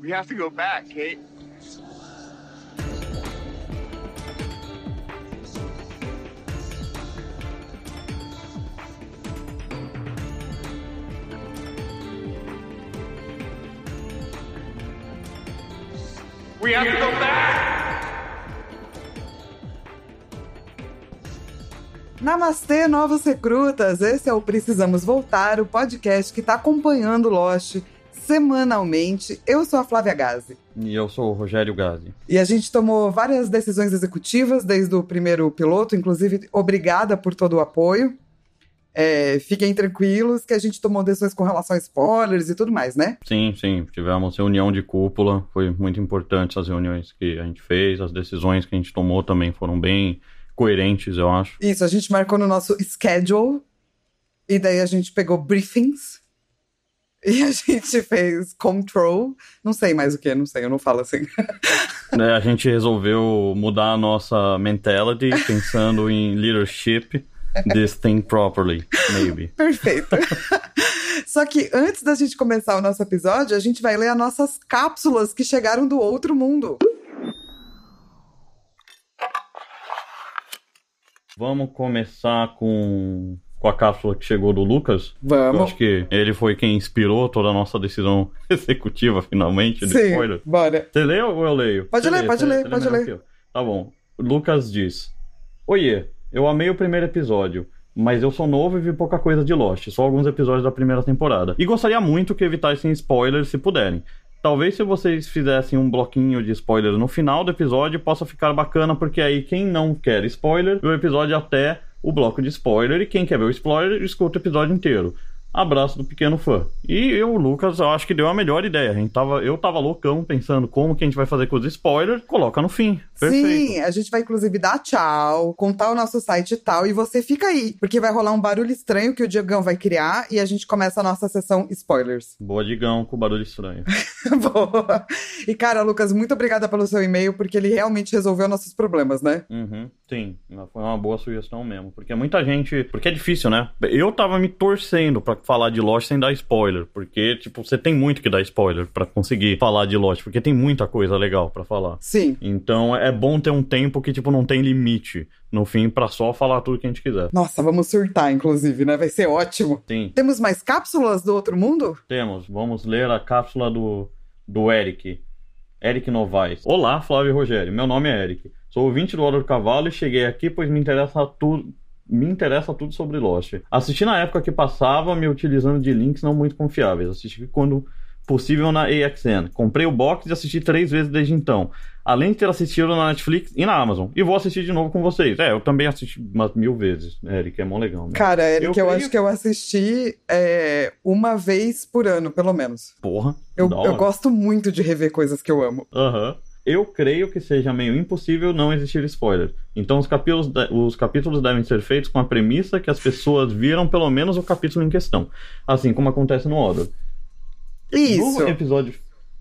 We have to go back, Kate. We have to go back! Namastê, novos recrutas! Esse é o Precisamos Voltar, o podcast que está acompanhando Lost semanalmente. Eu sou a Flávia Gazi. E eu sou o Rogério Gazi. E a gente tomou várias decisões executivas desde o primeiro piloto, inclusive obrigada por todo o apoio. É, fiquem tranquilos que a gente tomou decisões com relação a spoilers e tudo mais, né? Sim, sim. Tivemos reunião de cúpula, foi muito importante as reuniões que a gente fez, as decisões que a gente tomou também foram bem coerentes, eu acho. Isso, a gente marcou no nosso schedule e daí a gente pegou briefings e a gente fez control, não sei mais o que, não sei, eu não falo assim. É, a gente resolveu mudar a nossa mentality pensando em leadership this thing properly, maybe. Perfeito. Só que antes da gente começar o nosso episódio, a gente vai ler as nossas cápsulas que chegaram do outro mundo. Vamos começar com, com a cápsula que chegou do Lucas. Vamos. Eu acho que ele foi quem inspirou toda a nossa decisão executiva, finalmente, de Sim, spoiler. bora. Você lê ou eu leio? Pode Você ler, pode ler, pode ler. eu. Tá bom. Lucas diz: Oiê, eu amei o primeiro episódio, mas eu sou novo e vi pouca coisa de Lost, só alguns episódios da primeira temporada. E gostaria muito que evitassem spoilers se puderem. Talvez se vocês fizessem um bloquinho de spoilers no final do episódio possa ficar bacana, porque aí quem não quer spoiler, o episódio até o bloco de spoiler, e quem quer ver o spoiler, escuta o episódio inteiro. Abraço do pequeno fã. E eu, o Lucas, eu acho que deu a melhor ideia. A gente tava, eu tava loucão pensando como que a gente vai fazer com os spoilers. Coloca no fim. Perfeito. Sim, a gente vai inclusive dar tchau, contar o nosso site e tal, e você fica aí, porque vai rolar um barulho estranho que o Diogão vai criar e a gente começa a nossa sessão spoilers. Boa, Digão, com barulho estranho. Boa. E cara, Lucas, muito obrigada pelo seu e-mail, porque ele realmente resolveu nossos problemas, né? Uhum, sim, foi uma boa sugestão mesmo. Porque muita gente. Porque é difícil, né? Eu tava me torcendo pra falar de Lost sem dar spoiler. Porque, tipo, você tem muito que dar spoiler pra conseguir falar de Lost. Porque tem muita coisa legal pra falar. Sim. Então é bom ter um tempo que, tipo, não tem limite no fim pra só falar tudo que a gente quiser. Nossa, vamos surtar, inclusive, né? Vai ser ótimo. Sim, Temos mais cápsulas do outro mundo? temos. Vamos ler a cápsula do, do Eric. Eric Novaes. Olá, Flávio e Rogério. Meu nome é Eric. Sou ouvinte do Hora do Cavalo e cheguei aqui pois me interessa tudo. Me interessa tudo sobre Lost. Assisti na época que passava, me utilizando de links não muito confiáveis. Assisti quando possível na AXN. Comprei o box e assisti três vezes desde então. Além de ter assistido na Netflix e na Amazon. E vou assistir de novo com vocês. É, eu também assisti umas mil vezes, Eric. É mó legal, né? Cara, Eric, eu, Eu creio- acho que eu assisti é, uma vez por ano, pelo menos. Porra. Eu, eu gosto muito de rever coisas que eu amo. Aham. Eu creio que seja meio impossível não existir spoiler. Então os capítulos, os capítulos devem ser feitos com a premissa que as pessoas viram pelo menos o capítulo em questão. Assim como acontece no Odor. Isso. No episódio.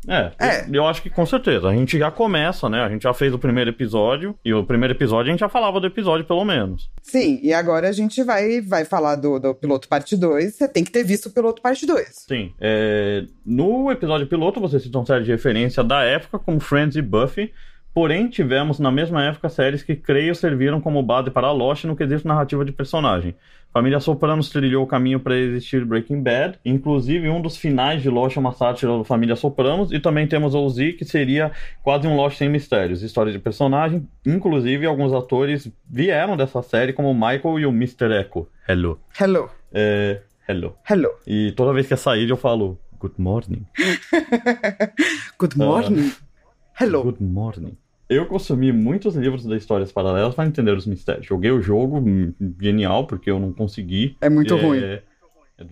É, É. Eu, eu acho que com certeza. A gente já começa, né? A gente já fez o primeiro episódio. E o primeiro episódio a gente já falava do episódio, pelo menos. Sim, e agora a gente vai, vai falar do, do piloto parte 2. Você tem que ter visto o piloto parte 2. Sim. É, no episódio piloto, você citou uma série de referência da época, como Friends e Buffy. Porém, tivemos na mesma época séries que creio serviram como base para Lost no quesito narrativa de personagem. Família Sopranos trilhou o caminho para existir Breaking Bad. Inclusive, um dos finais de Lost é uma sátira da Família Sopranos. E também temos OZ, que seria quase um Lost sem mistérios. História de personagem. Inclusive, alguns atores vieram dessa série, como o Michael e o Mr. Echo. Hello. Hello. É, hello. Hello. E toda vez que é sair, eu falo Good morning. Good morning. Hello. Good morning. Eu consumi muitos livros da Histórias Paralelas para entender os mistérios. Joguei o jogo, hum, genial, porque eu não consegui. É muito é, ruim. É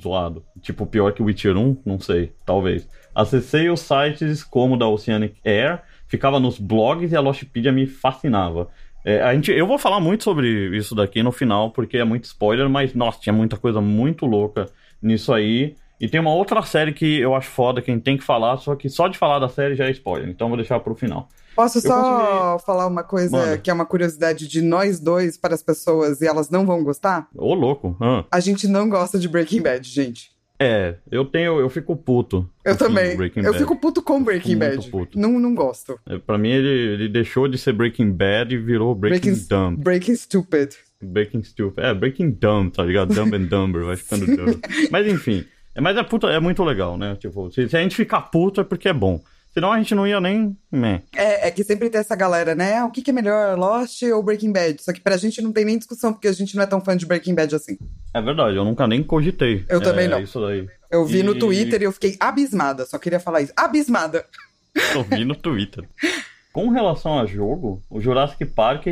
zoado. Tipo, pior que Witcher 1, não sei, talvez. Acessei os sites como o da Oceanic Air, ficava nos blogs e a Lostpedia me fascinava. É, a gente, eu vou falar muito sobre isso daqui no final, porque é muito spoiler, mas, nossa, tinha muita coisa muito louca nisso aí. E tem uma outra série que eu acho foda, que a gente tem que falar, só que só de falar da série já é spoiler, então vou deixar pro final. Posso eu só falar uma coisa Manda. que é uma curiosidade de nós dois para as pessoas e elas não vão gostar? Ô, louco. Ah. A gente não gosta de Breaking Bad, gente. É, eu tenho, eu fico puto. Eu fim também. Breaking Eu fico puto com Breaking Bad. puto. Não, não gosto. É, Pra mim, ele, ele deixou de ser Breaking Bad e virou Breaking, Dumb. Breaking Stupid. Breaking Stupid. É, Breaking Dumb, tá ligado? Dumb and Dumber, vai ficando dumb. Mas enfim. É, Mas é, puta, é muito legal, né? Tipo, se, se a gente ficar puto é porque é bom. Senão a gente não ia nem. Meh. É, é que sempre tem essa galera, né? Ah, o que, que é melhor, Lost ou Breaking Bad? Só que pra gente não tem nem discussão, porque a gente não é tão fã de Breaking Bad assim. É verdade, eu nunca nem cogitei. Eu também é, não. Isso daí. Eu vi no E- Twitter e eu fiquei abismada, só queria falar isso. Abismada! Eu vi no Twitter. Com relação a jogo, o Jurassic Park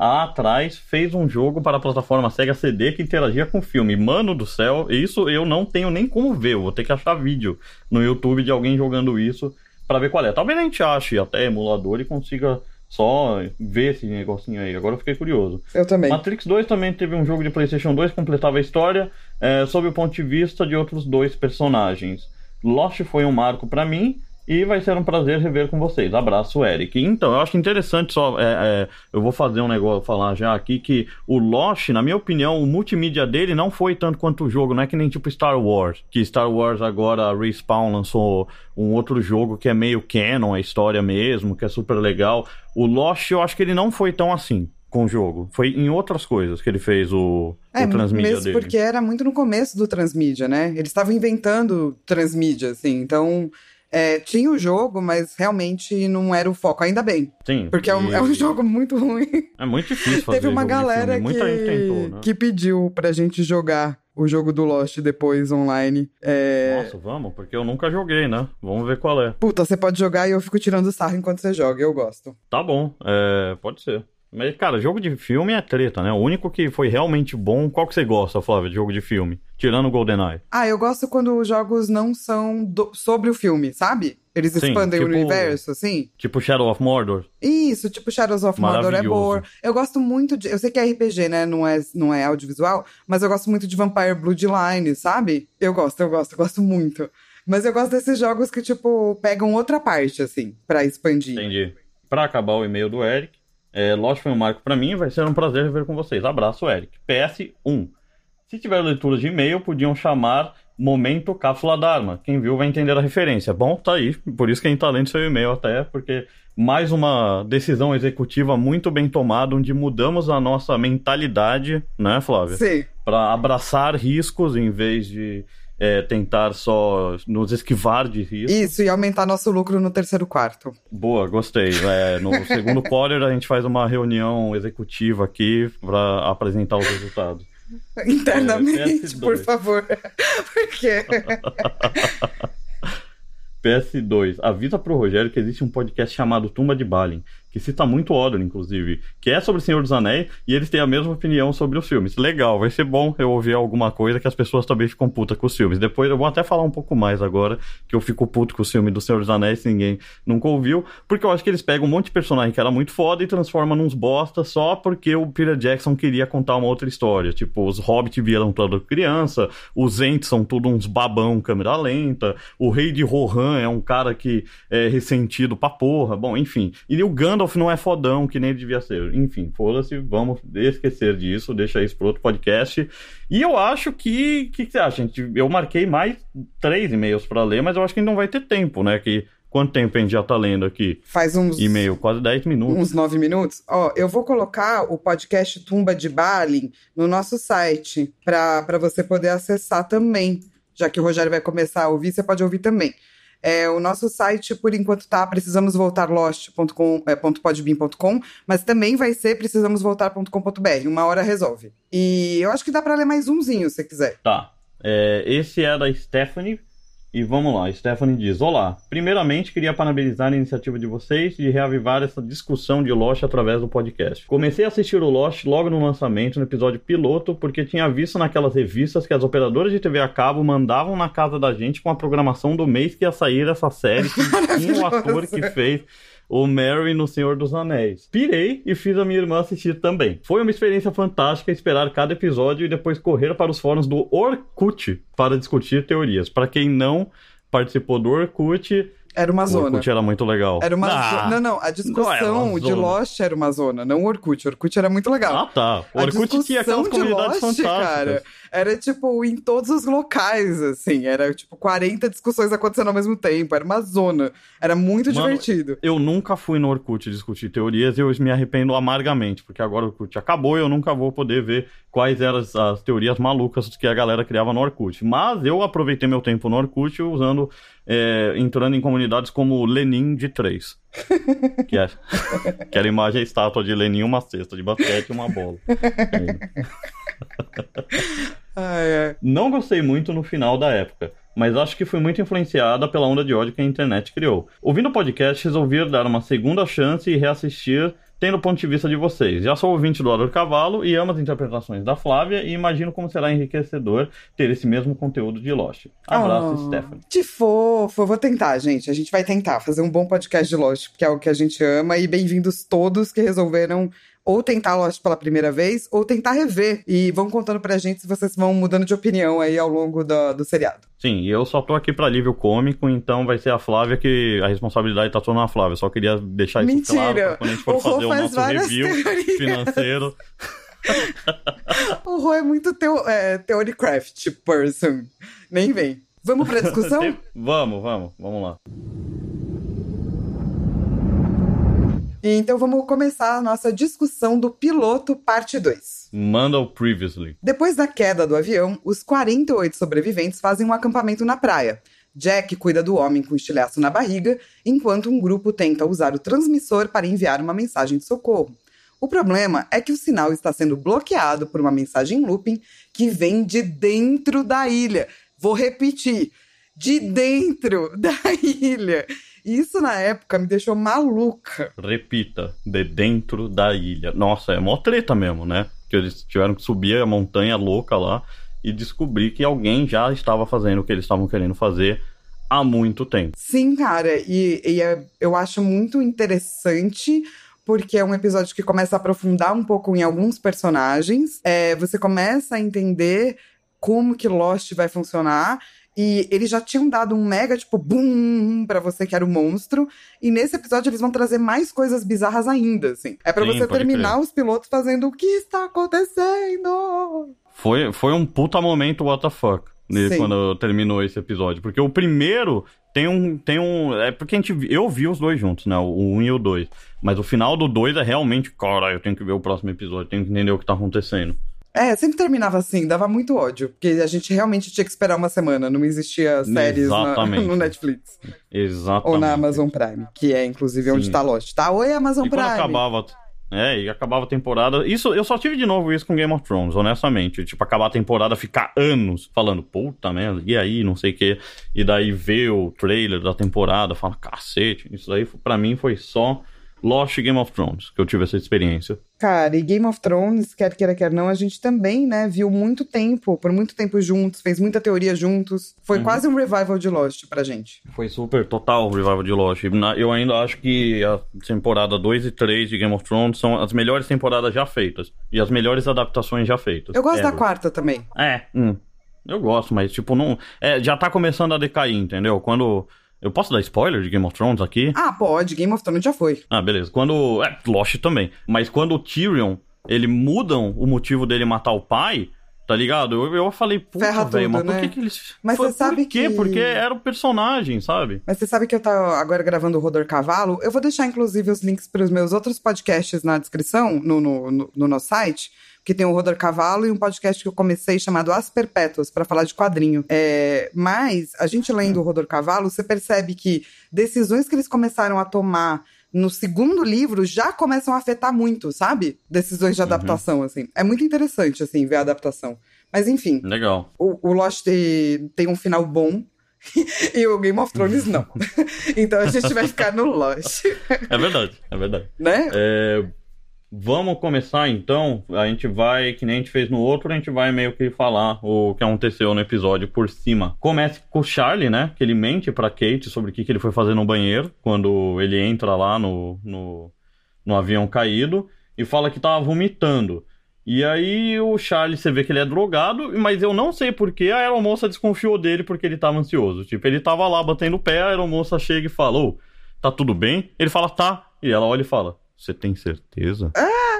atrás fez um jogo para a plataforma Sega CD que interagia com o filme. Mano do céu, isso eu não tenho nem como ver. Eu vou ter que achar vídeo no YouTube de alguém jogando isso para ver qual é. Talvez a gente ache até emulador e consiga só ver esse negocinho aí. Agora eu fiquei curioso. Eu também. Matrix 2 também teve um jogo de PlayStation 2 que completava a história é, sob o ponto de vista de outros dois personagens. Lost foi um marco pra mim e vai ser um prazer rever com vocês. Abraço, Eric. Então, eu acho interessante só. é, é, eu vou fazer um negócio, falar já aqui que o Lost, na minha opinião, o multimídia dele não foi tanto quanto o jogo, não é que nem tipo Star Wars. Que Star Wars agora, a Respawn lançou um outro jogo que é meio canon, a história mesmo, que é super legal. O Lost, eu acho que ele não foi tão assim com o jogo. Foi em outras coisas que ele fez o, É, o transmídia mesmo dele. porque era muito no começo do transmídia, né? Eles estavam inventando transmídia, assim. Então, é, tinha o jogo, mas realmente não era o foco. Ainda bem, Sim. porque é um, e- é um jogo muito ruim. É muito difícil fazer Teve uma galera gente tentou, que, né? que pediu pra gente jogar o jogo do Lost depois online. É... Nossa, vamos, porque eu nunca joguei, né? Vamos ver qual é. Puta, você pode jogar e eu fico tirando sarro enquanto você joga, eu gosto. Tá bom, é, pode ser. Mas, cara, jogo de filme é treta, né? O único que foi realmente bom, qual que você gosta, Flávio, de jogo de filme? Tirando o GoldenEye. Ah, eu gosto quando os jogos não são do- sobre o filme, sabe? Eles Sim, expandem tipo- o universo, assim. Tipo Shadow of Mordor. Isso, tipo Shadows of Mordor é boa. Eu gosto muito de. Eu sei que é RPG, né? Não é, não é audiovisual, mas eu gosto muito de Vampire Bloodline, sabe? Eu gosto, eu gosto, eu gosto muito. Mas eu gosto desses jogos que, tipo, pegam outra parte, assim, pra expandir. Entendi. Pra acabar o e-mail do Eric, é, Lost foi um marco pra mim, vai ser um prazer rever com vocês. Abraço, Eric. PS1. Se tiver leitura de e-mail, podiam chamar Momento Cápsula Dharma. Quem viu vai entender a referência. Bom, tá aí. Por isso que a gente tá lendo seu e-mail até, porque mais uma decisão executiva muito bem tomada, onde mudamos a nossa mentalidade, né, Flávia? Sim. Para abraçar riscos em vez de é, tentar só nos esquivar de riscos. Isso, e aumentar nosso lucro no terceiro quarto. Boa, gostei. É, no segundo quarter a gente faz uma reunião executiva aqui para apresentar os resultados. Internamente, PS2. por favor. Por quê? PS2. Avisa pro Rogério que existe um podcast chamado Tumba de Balin, que cita muito Odin, inclusive, que é sobre Senhor dos Anéis e eles têm a mesma opinião sobre os filmes. Legal, vai ser bom eu ouvir alguma coisa que as pessoas também ficam putas com os filmes. Depois eu vou até falar um pouco mais agora, que eu fico puto com o filme do Senhor dos Anéis, ninguém nunca ouviu, porque eu acho que eles pegam um monte de personagem que era muito foda e transformam nos bosta só porque o Peter Jackson queria contar uma outra história. Tipo, os Hobbit vieram toda criança, os Ents são tudo uns babão câmera lenta, o Rei de Rohan é um cara que é ressentido pra porra, bom, enfim. E o Gandalf não é fodão que nem ele devia ser. Enfim, foda-se, vamos esquecer disso, deixa isso pro outro podcast. E eu acho que. O que, que você acha? gente? Eu marquei mais três e-mails pra ler, mas eu acho que não vai ter tempo, né? Que, quanto tempo a gente já tá lendo aqui? Faz uns. E-mail, quase 10 minutos. Uns nove minutos? Ó, eu vou colocar o podcast Tumba de Balin no nosso site para você poder acessar também. Já que o Rogério vai começar a ouvir, você pode ouvir também. É, o nosso site, por enquanto, tá precisamos voltar é, mas também vai ser precisamos voltar.com.br. Uma hora resolve. E eu acho que dá para ler mais umzinho, se quiser. Tá. É, esse é da Stephanie. E vamos lá, Stephanie diz: Olá, primeiramente queria parabenizar a iniciativa de vocês de reavivar essa discussão de Lost através do podcast. Comecei a assistir o Lost logo no lançamento, no episódio piloto, porque tinha visto naquelas revistas que as operadoras de TV a cabo mandavam na casa da gente com a programação do mês que ia sair essa série, que tinha o ator que fez o Mary no Senhor dos Anéis. Pirei e fiz a minha irmã assistir também. Foi uma experiência fantástica esperar cada episódio e depois correr para os fóruns do Orkut para discutir teorias. Para quem não participou do Orkut, Era uma O zona. Orkut era muito legal. Era uma Ah, zo- Não, não, a não discussão uma de. Lost era uma zona, não o Orkut. O Orkut era muito legal. Ah, tá. O A Orkut tinha aquelas discussão de comunidades Lost, fantásticas. cara, era tipo em todos os locais, assim. Era tipo 40 discussões acontecendo ao mesmo tempo. Era uma zona. Era muito Mano, divertido. Eu nunca fui no Orkut discutir teorias e eu me arrependo amargamente, porque agora o Orkut acabou e eu nunca vou poder ver quais eram as, as teorias malucas que a galera criava no Orkut. Mas eu aproveitei meu tempo no Orkut usando, é, entrando em comunidades como Lenin de 3. que, é, que era a imagem a estátua de Lenin, uma cesta de basquete e uma bola. É. Não gostei muito no final da época, mas acho que fui muito influenciada pela onda de ódio que a internet criou. Ouvindo o podcast, resolvi dar uma segunda chance e reassistir tendo o ponto de vista de vocês. Já sou ouvinte do Ador Cavalo e amo as interpretações da Flávia e imagino como será enriquecedor ter esse mesmo conteúdo de Lost. Abraço, Oh, Stephanie. Que fofo. Eu vou tentar, gente. A gente vai tentar fazer um bom podcast de Lost, porque é o que a gente ama. E bem-vindos todos que resolveram ou tentar Lost pela primeira vez, ou tentar rever. E vão contando pra gente se vocês vão mudando de opinião aí ao longo do, do seriado. Sim, e eu só tô aqui pra alívio cômico, então vai ser a Flávia que a responsabilidade tá toda na Flávia. Só queria deixar isso Mentira! claro pra quando a gente for O Rô fazer o faz nosso review teorias. financeiro. O Rô é muito teo, é, theorycraft person. Nem vem. Vamos pra discussão? vamos, vamos, vamos lá. E então vamos começar a nossa discussão do piloto parte 2. Manda o previously. Depois da queda do avião, os 48 sobreviventes fazem um acampamento na praia. Jack cuida do homem com estilhaço na barriga, enquanto um grupo tenta usar o transmissor para enviar uma mensagem de socorro. O problema é que o sinal está sendo bloqueado por uma mensagem looping que vem de dentro da ilha. Vou repetir: de dentro da ilha. Isso na época me deixou maluca. Repita, de dentro da ilha. Nossa, é mó treta mesmo, né? Que eles tiveram que subir a montanha louca lá e descobrir que alguém já estava fazendo o que eles estavam querendo fazer há muito tempo. Sim, cara, e, e é- eu acho muito interessante. Porque é um episódio que começa a aprofundar um pouco em alguns personagens. É, você começa a entender como que Lost vai funcionar. E eles já tinham dado um mega, tipo, boom pra você que era o monstro. E nesse episódio eles vão trazer mais coisas bizarras ainda, assim. É pra Sim, você terminar crer. os pilotos fazendo o que está acontecendo. Foi, foi um puta momento what the fuck né, quando terminou esse episódio. Porque o primeiro tem um. Tem um é porque a gente, eu vi os dois juntos, né? O 1 e o 2. Mas o final do 2 é realmente, cara, eu tenho que ver o próximo episódio, tenho que entender o que tá acontecendo. É, sempre terminava assim, dava muito ódio. Porque a gente realmente tinha que esperar uma semana, não existia séries na- no Netflix. Exatamente. Ou na Amazon Prime, que é inclusive onde Sim. tá Lost. Tá? Oi, Amazon E Prime. acabava. É, e acabava a temporada. Isso, eu só tive de novo isso com Game of Thrones, honestamente. Tipo, acabar a temporada, ficar anos falando, puta merda, e aí, não sei o quê. E daí ver o trailer da temporada, fala, cacete. Isso daí, pra mim, foi só Lost e Game of Thrones que eu tive essa experiência. Cara, e Game of Thrones, quer queira, quer não, a gente também, né, viu muito tempo, por muito tempo juntos, fez muita teoria juntos. Foi Uhum. quase um revival de Lost pra gente. Foi super total o revival de Lost. Eu ainda acho que a temporada 2 e 3 de Game of Thrones são as melhores temporadas já feitas. E as melhores adaptações já feitas. Eu gosto da Ever. quarta também. É, hum. Eu gosto, mas tipo, não. É, já tá começando a decair, entendeu? Quando. Eu posso dar spoiler de Game of Thrones aqui? Ah, pode, Game of Thrones já foi. Ah, beleza. Quando. É, Lost também. Mas quando o Tyrion, ele mudam o motivo dele matar o pai, tá ligado? Eu, eu falei, puta, velho, mas por né? que, que eles. Mas você sabe por quê? que- Porque era o personagem, sabe? Mas você sabe que eu tô agora gravando o Rodor Cavalo? Eu vou deixar, inclusive, os links para os meus outros podcasts na descrição, no, no, no- no nosso site, que tem o Rodor Cavalo e um podcast que eu comecei chamado As Perpétuas, para falar de quadrinho. É, mas, a gente lendo o Rodor Cavalo, você percebe que decisões que eles começaram a tomar no segundo livro já começam a afetar muito, sabe? Decisões de adaptação, assim. É muito interessante, assim, ver a adaptação. Mas, enfim, Legal. o, o Lost tem, tem um final bom e o Game of Thrones não. então a gente vai ficar no Lost, É verdade, é verdade. né? É, Vamos começar então. A gente vai, que nem a gente fez no outro, a gente vai meio que falar o que aconteceu no episódio por cima. Começa com o Charlie, né? Que ele mente pra Kate sobre o que, ele foi fazer no banheiro quando ele entra lá no, no, no avião caído e fala que tava vomitando. E aí o Charlie, você vê que ele é drogado, mas eu não sei por que a aeromoça desconfiou dele porque ele tava ansioso. Tipo, ele tava lá batendo o pé, a aeromoça chega e fala, ô, tá tudo bem? Ele fala, tá. E ela olha e fala, você tem certeza?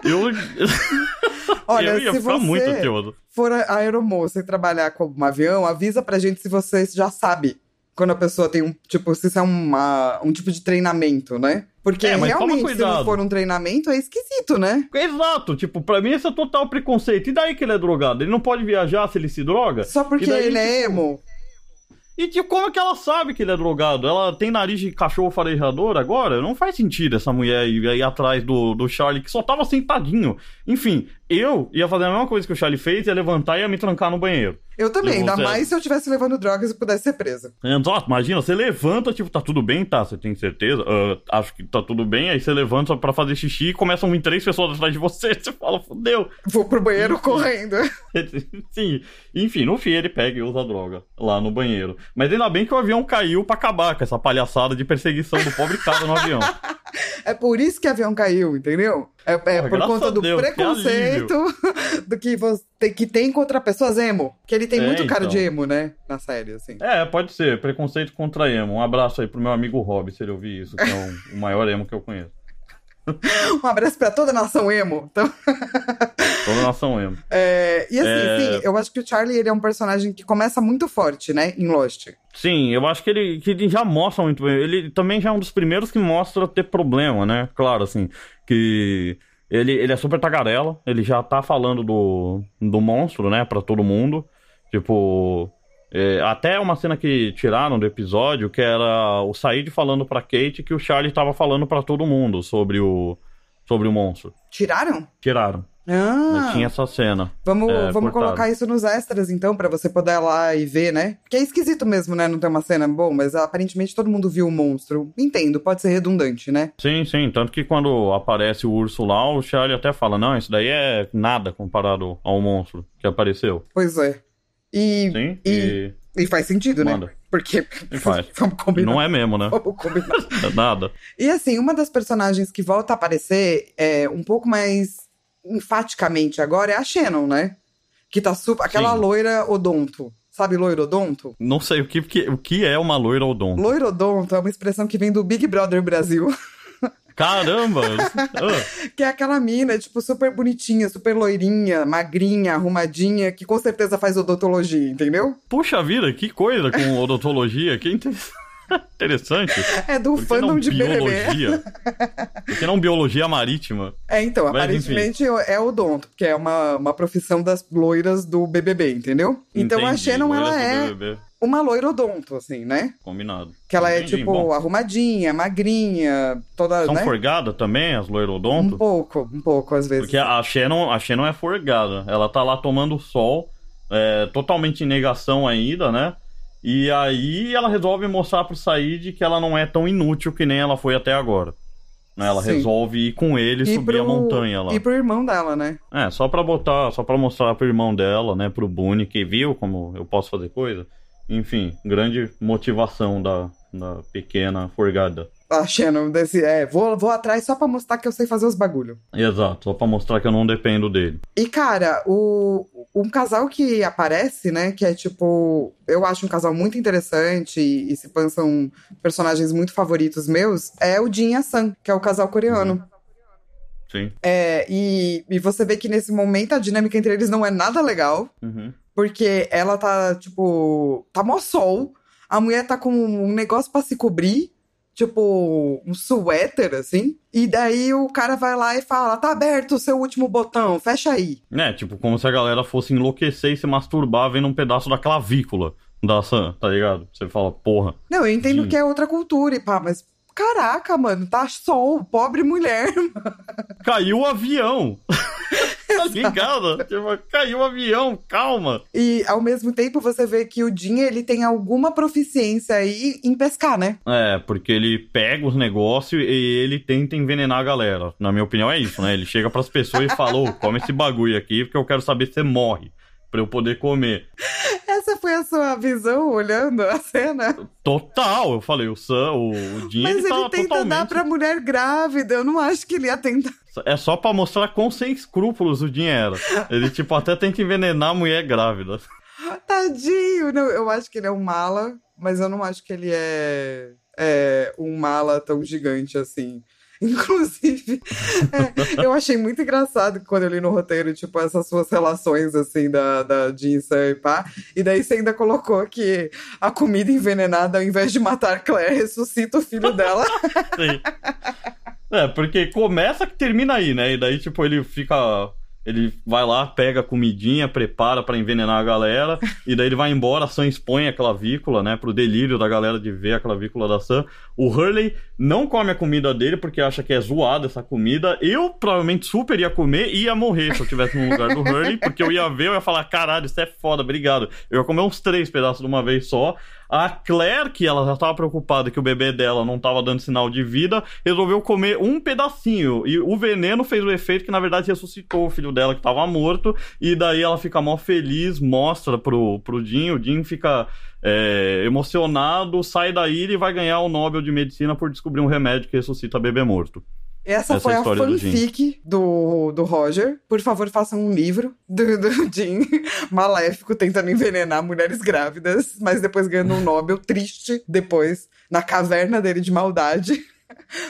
Eu, Olha, eu ia se ficar você muito ansioso. for a aeromoça e trabalhar como um avião, avisa pra gente se você já sabe quando a pessoa tem um, tipo, se isso é uma, um tipo de treinamento, né? Porque É, realmente, se não for um treinamento, é esquisito, né? Exato, tipo, pra mim esse é total preconceito. E daí que ele é drogado? Ele não pode viajar se ele se droga? Só porque E daí, ele é tipo, emo. E tipo, como é que ela sabe que ele é drogado? Ela tem nariz de cachorro farejador agora? Não faz sentido essa mulher ir aí atrás do, do Charlie, que só tava sentadinho. Enfim, eu ia fazer a mesma coisa que o Charlie fez, ia levantar e ia me trancar no banheiro. Eu também, ainda você- mais se eu estivesse levando drogas e pudesse ser presa. Exato, imagina, você levanta, tipo, tá tudo bem, tá? Você tem certeza? Ah, acho que tá tudo bem. Aí você levanta pra fazer xixi e começam a vir três pessoas atrás de você. Você fala, fudeu. Vou pro banheiro correndo. Sim, enfim, no fim ele pega e usa droga lá no banheiro. Mas ainda bem que o avião caiu pra acabar com essa palhaçada de perseguição do pobre cara no avião. É por isso que o avião caiu, entendeu? É, é por conta do Deus, que preconceito do que você que tem contra pessoas emo. Que ele tem É, muito cara então. de emo, né? Na série, assim. É, pode ser, preconceito contra emo. Um abraço aí pro meu amigo Rob, se ele ouvir isso, que é o, o maior emo que eu conheço. Um abraço pra toda a nação emo. Então, Toda nação emo. é, e assim, É. sim, eu acho que o Charlie ele é um personagem que começa muito forte, né? Em Lost. Sim, eu acho que ele, que ele já mostra muito bem. Ele também já é um dos primeiros que mostra ter problema, né? Claro, assim, que ele, ele é super tagarela, ele já tá falando do, do monstro, né, pra todo mundo. Tipo, é, até uma cena que tiraram do episódio, que era o Said falando pra Kate que o Charlie tava falando pra todo mundo sobre o, sobre o monstro. Tiraram? Tiraram, Ah, tinha essa cena. vamos, é, vamos cortado. colocar isso nos extras, então, pra você poder ir lá e ver, né? Que é esquisito mesmo, né? Não ter uma cena bom, mas aparentemente todo mundo viu o monstro. Entendo, pode ser redundante, né? Sim, sim. Tanto que quando aparece o urso lá, o Charlie até fala: Não, isso daí é nada comparado ao monstro que apareceu. Pois é. E, Sim, e, e e faz sentido, né? Manda. Porque. E faz. vamos combinar. não é mesmo, né? Vamos combinar. É nada. E assim, uma das personagens que volta a aparecer é um pouco mais enfaticamente agora é a Shannon, né? Que tá super. Aquela Sim. loira odonto. Sabe loiro odonto? Não sei o que, o que é uma loira odonto. Loiro odonto é uma expressão que vem do Big Brother Brasil. Caramba! Ah, Que é aquela mina, tipo, super bonitinha, super loirinha, magrinha, arrumadinha, que com certeza faz odontologia, entendeu? puxa vida, que coisa com odontologia. Que inter- interessante. É do Por fandom de BBB. biologia? Por que não biologia marítima? É, então, Mas, aparentemente é odonto, que é uma, uma profissão das loiras do BBB, entendeu? Então a Entendi, Shannon, ela é. Uma loira odonto, assim, né? Combinado. Que ela é, Entendi, tipo, bom. arrumadinha, magrinha, toda, São né? forgadas também, as loiras Um pouco, um pouco, às vezes. Porque a Shannon, a Shannon é forgada. Ela tá lá tomando sol, é, totalmente em negação ainda, né? E aí ela resolve mostrar pro Said que ela não é tão inútil que nem ela foi até agora. Né? Ela Sim. resolve ir com ele e subir a montanha lá. E pro irmão dela, né? É, só pra botar, só pra mostrar pro irmão dela, né, pro Boone, que viu como eu posso fazer coisa. Enfim, grande motivação da, da pequena forgada. A Shannon, desse, é, vou, vou atrás só pra mostrar que eu sei fazer os bagulho. Exato, só pra mostrar que eu não dependo dele. E, cara, o, um casal que aparece, né, que é tipo, eu acho um casal muito interessante e, e se são personagens muito favoritos meus, é o Jin e a Sam, que é o casal coreano. Sim. É, e, e você vê que nesse momento a dinâmica entre eles não é nada legal, Uhum. Porque ela tá, tipo, tá mó sol, a mulher tá com um negócio pra se cobrir, tipo, um suéter, assim, e daí o cara vai lá e fala, tá aberto o seu último botão, fecha aí. É, tipo, como se a galera fosse enlouquecer e se masturbar vendo um pedaço da clavícula da Sam, tá ligado? Você fala, porra. Não, eu entendo Sim. que é outra cultura e pá, mas caraca, mano, tá sol, pobre mulher. Caiu o avião! tá ligado? Tipo, caiu o avião, calma! E ao mesmo tempo você vê que o Jin, ele tem alguma proficiência aí em pescar, né? É, porque ele pega os negócios e ele tenta envenenar a galera. Na minha opinião é isso, né? Ele chega pras pessoas e fala, ô, come esse bagulho aqui porque eu quero saber se você morre. Pra eu poder comer. Essa foi a sua visão olhando a cena? Total, eu falei, o Sam, o, o Jim, Mas ele, ele tenta totalmente... dar pra mulher grávida, eu não acho que ele ia tentar. É só pra mostrar quão sem escrúpulos o era. Ele, tipo, até tenta envenenar a mulher grávida. Tadinho! Não, eu acho que ele é um mala, mas eu não acho que ele é, é um mala tão gigante assim. Inclusive, é, eu achei muito engraçado quando eu li no roteiro, tipo, essas suas relações, assim, da, da Jinsan e pá. E daí você ainda colocou que a comida envenenada, ao invés de matar Claire, ressuscita o filho dela. Sim. É, porque começa que termina aí, né? E daí, tipo, ele fica. Ele vai lá, pega a comidinha, prepara pra envenenar a galera, e daí ele vai embora, a Sam expõe a clavícula, né? Pro delírio da galera de ver a clavícula da Sam. O Hurley não come a comida dele porque acha que é zoada essa comida. Eu provavelmente super ia comer e ia morrer se eu tivesse no lugar do Hurley, porque eu ia ver, eu ia falar, caralho, isso é foda, obrigado. Eu ia comer uns três pedaços de uma vez só. A Claire, que ela já estava preocupada que o bebê dela não estava dando sinal de vida, resolveu comer um pedacinho. E o veneno fez o efeito que, na verdade, ressuscitou o filho dela que estava morto. E daí ela fica mó feliz, mostra pro, pro Jim. O Jim fica é, emocionado, sai da ilha e vai ganhar o Nobel de Medicina por descobrir um remédio que ressuscita bebê morto. Essa, Essa foi a história do fanfic do, do Roger. Por favor, façam um livro do, do Jim maléfico tentando envenenar mulheres grávidas, mas depois ganhando um Nobel triste depois, na caverna dele de maldade.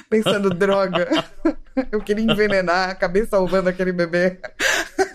Pensando, droga, eu queria envenenar, acabei salvando aquele bebê.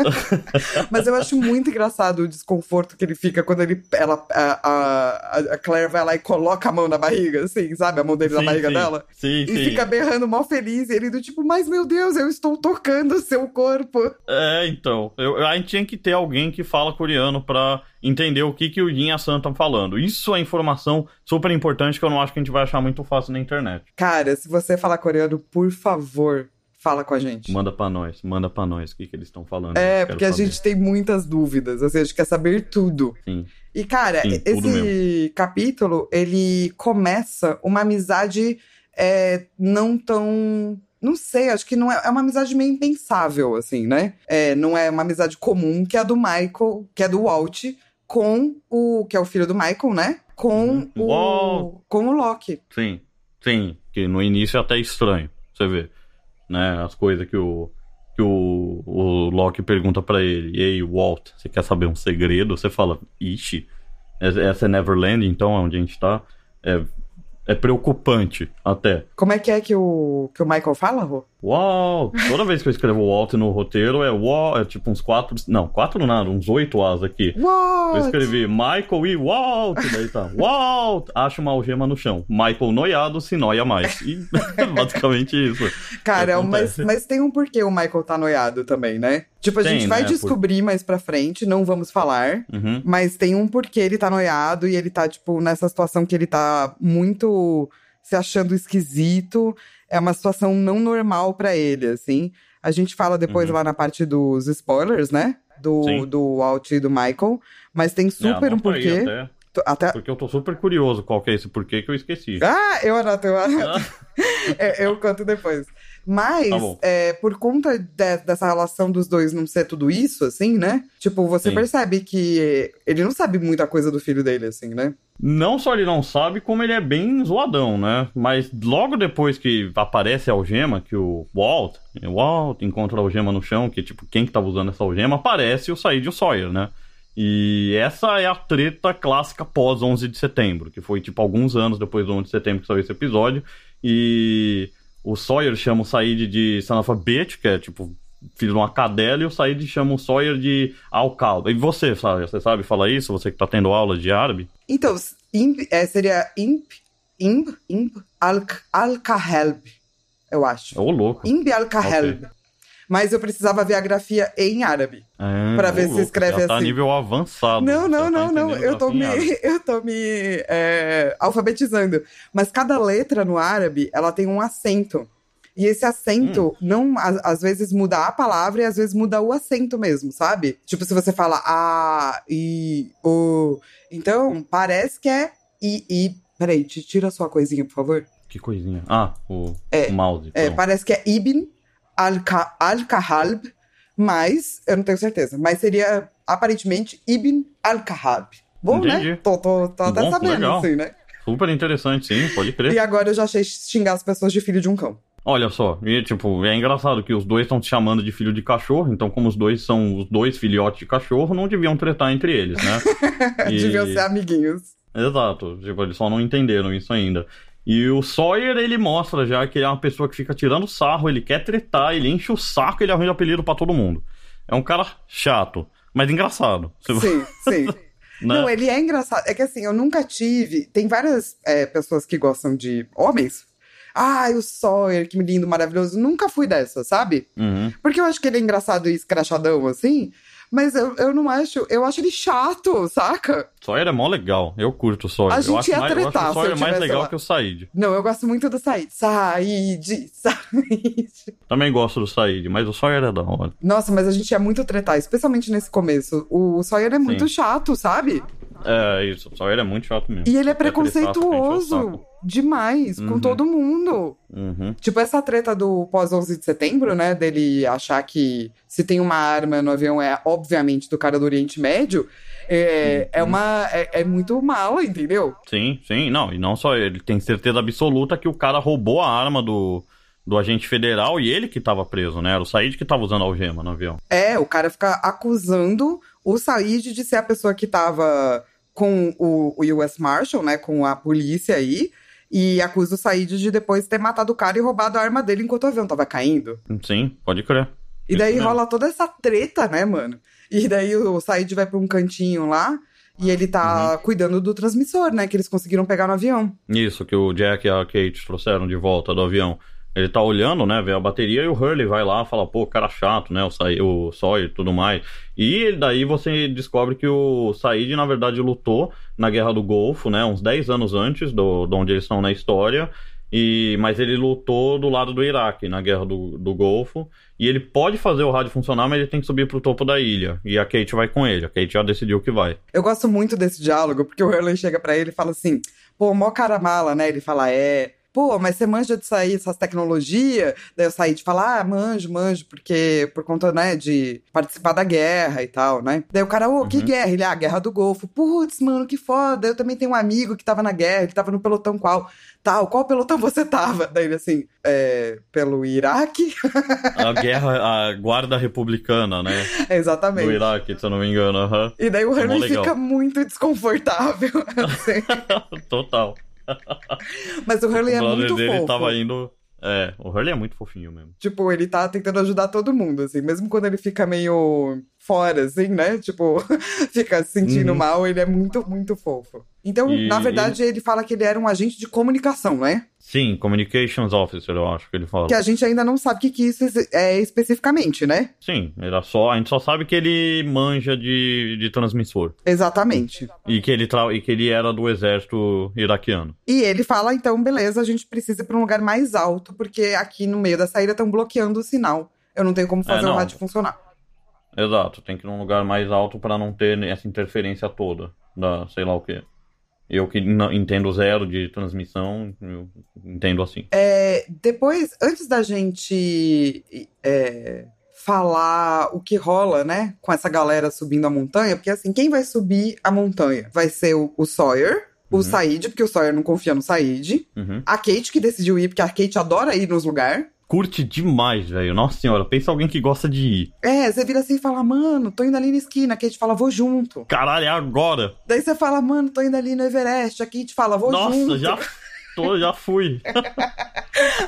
Mas eu acho muito engraçado o desconforto que ele fica quando ele, ela, a, a, a Claire vai lá e coloca a mão na barriga, assim, sabe? A mão dele na Sim, barriga sim. dela. Sim, E sim. fica berrando mó feliz, e ele do tipo, mas meu Deus, eu estou tocando o seu corpo. É, então. Eu, a gente tinha que ter alguém que fala coreano pra entender o que, que o Jin e a Sam estão falando. Isso é informação super importante que eu não acho que a gente vai achar muito fácil na internet. Cara, se você falar coreano, por favor, fala com a gente. Manda pra nós, manda pra nós o que, que eles estão falando. É, porque a saber. gente tem muitas dúvidas, assim, a gente quer saber tudo. Sim. E, cara, Sim, esse capítulo, ele começa uma amizade é, não tão. Não sei, acho que não é, é uma amizade meio impensável, assim, né? É, não é uma amizade comum que é a do Michael, que é do Walt, com o. que é o filho do Michael, né? Com Uhum. o. Com o Loki. Sim, sim. Que no início é até estranho, você vê. Né? As coisas que o. Que o, o Loki pergunta pra ele, ei, Walt, você quer saber um segredo? Você fala, ixi, essa é Neverland, então, onde a gente tá. É, é preocupante até. Como é que é que o, que o Michael fala, Rô? Uau! Toda vez que eu escrevo Walt no roteiro é uau, é tipo uns quatro. Não, quatro nada, uns oito As aqui. Eu What? escrevi Michael e Walt, daí tá. Walt! Acha uma algema no chão. Michael noiado se noia mais. E basicamente isso. Cara, mas, Acontece. mas tem um porquê o Michael tá noiado também, né? Tipo, a Tem, gente vai né, por- descobrir mais pra frente, não vamos falar. Uhum. Mas tem um porquê ele tá noiado e ele tá, tipo, nessa situação que ele tá muito se achando esquisito. É uma situação não normal pra ele, assim. A gente fala depois Uhum. lá na parte dos spoilers, né? Do, Sim. do Walt e do Michael. Mas tem super É, um anota aí porquê. Até, Até... porque eu tô super curioso qual que é esse porquê que eu esqueci. Ah, eu anoto, eu anoto. É, eu conto depois. Mas, Tá é, por conta de- dessa relação dos dois não ser tudo isso, assim, né? Tipo, você Sim. percebe que ele não sabe muita coisa do filho dele, assim, né? Não só ele não sabe, como ele é bem zoadão, né? Mas logo depois que aparece a algema, que o Walt, Walt encontra a algema no chão, que tipo, quem que tava usando essa algema, aparece o Said e o Sawyer, né? E essa é a treta clássica pós 11 de setembro, que foi tipo alguns anos depois do 11 de setembro que saiu esse episódio. E o Sawyer chama o Said de son bitch, que é tipo filho de uma cadela, e o Said chama o Sawyer de alcalde. E você, sabe? Você sabe falar isso? Você que tá tendo aula de árabe? Então, imp, é, seria imp, imp, imp, al, al-Kahelb, eu acho. Ô, louco. Imp al-Kahelb. Mas eu precisava ver a grafia em árabe. É, Pra ver ô, se escreve já tá assim. nível avançado. Não, já não, tá não, não. Eu tô me, eu tô me é, alfabetizando. Mas cada letra no árabe, ela tem um acento. E esse acento Hum. não, às, às vezes muda a palavra e às vezes muda o acento mesmo, sabe? Tipo, se você fala a, i, o. Então, parece que é i, i. Peraí, te- tira a sua coisinha, por favor. Que coisinha. Ah, o, É, o mouse. É, pronto. parece que é Ibn al-Ka- al-Kahalb, Mas, eu não tenho certeza. Mas seria, aparentemente, Ibn al-Kahab. Bom, Entendi. né? Tô, tô, tô até Bom, sabendo, legal. assim, né? Super interessante, sim, pode crer. E agora eu já achei xingar as pessoas de filho de um cão. Olha só, e, tipo, é engraçado que os dois estão te chamando de filho de cachorro, então como os dois são os dois filhotes de cachorro, não deviam tretar entre eles, né? E- Deviam ser amiguinhos. Exato, tipo, eles só não entenderam isso ainda. E o Sawyer, ele mostra já que ele é uma pessoa que fica tirando sarro, ele quer tretar, ele enche o saco, ele arranja apelido pra todo mundo. É um cara chato, mas engraçado. Sim, sim. né? Não, ele é engraçado. É que assim, eu nunca tive. Tem várias é, pessoas que gostam de homens. Ai, o Sawyer, que lindo, maravilhoso. Nunca fui dessa, sabe? Uhum. Porque eu acho que ele é engraçado e escrachadão, assim. Mas eu, eu não acho. Eu acho ele chato, saca? Sawyer é mó legal, eu curto o Sawyer. A eu gente acho, ia mais, eu acho o Sawyer eu mais legal lá. que o Said. Não, eu gosto muito do Said. Said, Said. Também gosto do Said, mas o Sawyer é da hora. Nossa, mas a gente ia muito tretar, especialmente nesse começo. O Sawyer é muito chato, sabe? É, isso, o Sawyer é muito chato mesmo. E ele é o preconceituoso demais com Uhum. todo mundo. Uhum. Tipo, essa treta do pós-11 de setembro, né? Dele achar que se tem uma arma no avião é, obviamente, do cara do Oriente Médio. É, é Uhum. uma. É, é muito mala, entendeu? Sim, sim, não, e não só ele, tem certeza absoluta que o cara roubou a arma do, do agente federal e ele que tava preso, né? Era o Said que tava usando a algema no avião. É, o cara fica acusando o Said de ser a pessoa que tava com o, o US Marshal, né? Com a polícia aí. E acusa o Said de depois ter matado o cara e roubado a arma dele enquanto o avião tava caindo. Sim, pode crer. E Isso daí mesmo. rola toda essa treta, né, mano? E daí o Said vai pra um cantinho lá e ele tá Uhum. cuidando do transmissor, né? Que eles conseguiram pegar no avião. Isso, que o Jack e a Kate trouxeram de volta do avião. Ele tá olhando, né, vê a bateria e o Hurley vai lá fala, pô, cara chato, né, o, Sa o Sawyer e tudo mais. E daí você descobre que o Said, na verdade, lutou na Guerra do Golfo, né, uns 10 anos antes do, de onde eles estão na história. E, mas ele lutou do lado do Iraque, na Guerra do, do Golfo. E ele pode fazer o rádio funcionar, mas ele tem que subir pro topo da ilha. E a Kate vai com ele. A Kate já decidiu que vai. Eu gosto muito desse diálogo, porque o Hurley chega pra ele e fala assim: pô, mó cara mala, né? Ele fala: é. Pô, mas você manja de sair essas tecnologias? Daí eu saí de falar, ah, manjo, manjo, porque por conta, né, de participar da guerra e tal, né? Daí o cara, ô, que Uhum. guerra? Ele, ah, guerra do Golfo. Putz, mano, que foda. Eu também tenho um amigo que tava na guerra, ele tava no pelotão qual? Tal, qual pelotão você tava? Daí ele assim, é, pelo Iraque? A guerra, a guarda republicana, né? Do Exatamente. Iraque, se eu não me engano. aham. E daí o É legal. fica muito desconfortável. assim. Total. Mas o Hurley é o brother muito dele fofo. tava indo. É, o Hurley é muito fofinho mesmo. Tipo, ele tá tentando ajudar todo mundo, assim. Mesmo quando ele fica meio fora, assim, né? Tipo, fica se sentindo Uhum. mal, ele é muito, muito fofo. Então, E na verdade, ele fala que ele era um agente de comunicação, né? Sim, Communications Officer, eu acho que ele fala. Que a gente ainda não sabe o que, que isso é especificamente, né? Sim, era só, a gente só sabe que ele manja de, de transmissor. Exatamente. E que, ele tra... e que ele era do exército iraquiano. E ele fala, então, beleza, a gente precisa ir pra um lugar mais alto, porque aqui no meio da saída estão bloqueando o sinal. Eu não tenho como fazer o não. rádio funcionar. Exato, tem que ir num lugar mais alto pra não ter essa interferência toda da sei lá o que. Eu que não entendo zero de transmissão, eu entendo assim. É, depois, antes da gente é, falar o que rola, né, com essa galera subindo a montanha, porque assim, quem vai subir a montanha? Vai ser o, o Sawyer, o Uhum. Said, porque o Sawyer não confia no Said, Uhum. a Kate, que decidiu ir, porque a Kate adora ir nos lugares. Curte demais, velho. Nossa senhora, pensa alguém que gosta de ir. É, você vira assim e fala, mano, tô indo ali na esquina. A Kate fala, vou junto. Caralho, é agora. Daí você fala, mano, tô indo ali no Everest. A Kate fala, vou Nossa, junto. já tô, já fui.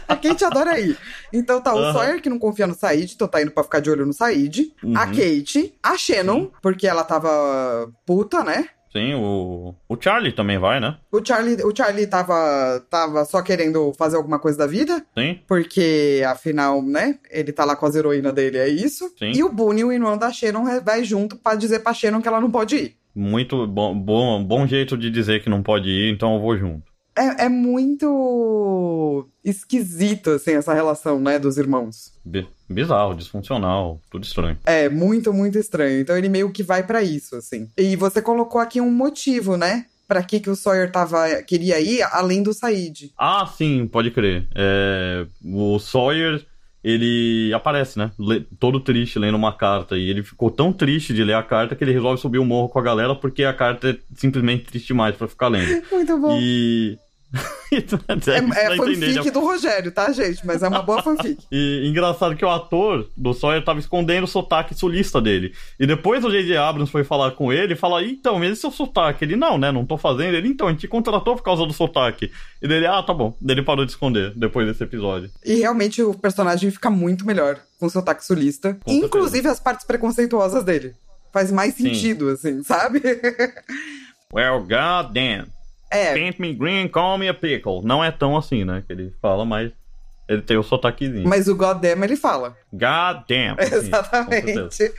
A Kate adora ir. Então tá o. Sawyer, que não confia no Said, então tá indo pra ficar de olho no Said. A Uhum. Kate, a Shannon, porque ela tava puta, né? Sim, o, o Charlie também vai, né? O Charlie, o Charlie tava, tava só querendo fazer alguma coisa da vida, Sim, porque afinal, né, ele tá lá com as heroínas dele, é isso. Sim. E o Boone, o irmão da Shannon, vai junto pra dizer pra Shannon que ela não pode ir. muito bom, bom, bom jeito de dizer que não pode ir, então eu vou junto. É, é muito esquisito, assim, essa relação, né, dos irmãos. Bi- Bizarro, disfuncional, tudo estranho. É, muito, muito estranho. Então ele meio que vai pra isso, assim. E você colocou aqui um motivo, né? Pra que, que o Sawyer tava, queria ir, além do Said. Ah, sim, pode crer. É, o Sawyer ele aparece, né? Todo triste lendo uma carta. E ele ficou tão triste de ler a carta que ele resolve subir o morro com a galera porque a carta é simplesmente triste demais pra ficar lendo. Muito bom. E. Então, É, é fanfic né? do Rogério, tá, gente? Mas é uma boa fanfic. E engraçado que o ator do Sawyer tava escondendo o sotaque sulista dele. E depois o J.J. Abrams foi falar com ele e falou: então, mas esse é o sotaque. Ele, não, né? Não tô fazendo. Ele, então, a gente te contratou por causa do sotaque. E dele, ah, tá bom. Ele parou de esconder depois desse episódio. E realmente o personagem fica muito melhor com sotaque sulista. Com inclusive as partes preconceituosas dele. Faz mais Sim. sentido, assim, sabe? Well, goddamn. É, Paint me green, call me a pickle. Não é tão assim, né? Que ele fala, mas ele tem o sotaquezinho. mas o Goddamn ele fala. Goddamn. Exatamente.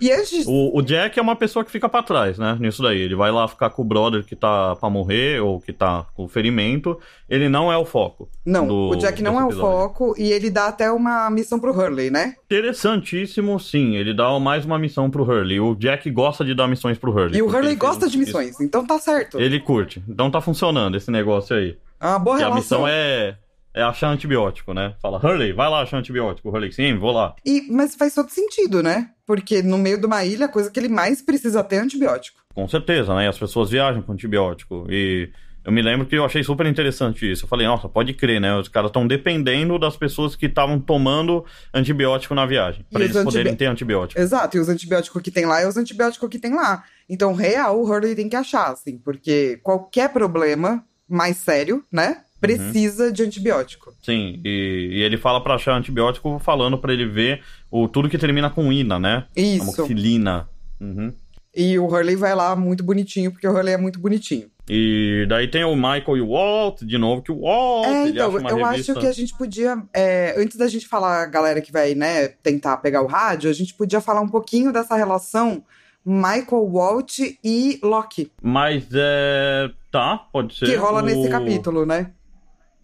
e antes. O, o Jack é uma pessoa que fica pra trás, né? Nisso daí. Ele vai lá ficar com o brother que tá pra morrer ou que tá com ferimento. Ele não é o foco. Não, do- o Jack não é o episódio. foco e ele dá até uma missão pro Hurley, né? Interessantíssimo, sim. Ele dá mais uma missão pro Hurley. O Jack gosta de dar missões pro Hurley. E o Hurley gosta um- de missões, então tá certo. Ele curte. Então tá funcionando esse negócio aí. É uma boa a relação. missão é, é achar antibiótico, né? Fala, Hurley, vai lá achar antibiótico. Hurley, sim, vou lá. E, mas faz todo sentido, né? Porque no meio de uma ilha, a coisa que ele mais precisa ter é antibiótico. Com certeza, né? E as pessoas viajam com antibiótico. E eu me lembro que eu achei super interessante isso. Eu falei, nossa, pode crer, né? Os caras estão dependendo das pessoas que estavam tomando antibiótico na viagem. Pra E eles os poderem antibi- ter antibiótico. Exato, e os antibióticos que tem lá é os antibióticos que tem lá. Então, real, o Hurley tem que achar, assim, porque qualquer problema mais sério, né? Precisa de antibiótico. Sim, e, e ele fala pra achar antibiótico falando pra ele ver o tudo que termina com ina, né? Isso. Amoxicilina. Uhum. E o Hurley vai lá muito bonitinho, porque o Hurley é muito bonitinho. E daí tem o Michael e o Walt, de novo, que o Walt, É, então, eu revista... acho que a gente podia, é, antes da gente falar a galera que vai, né, tentar pegar o rádio, a gente podia falar um pouquinho dessa relação Michael Walt e Loki, Mas é... Tá, pode ser. que rola o- nesse capítulo, né?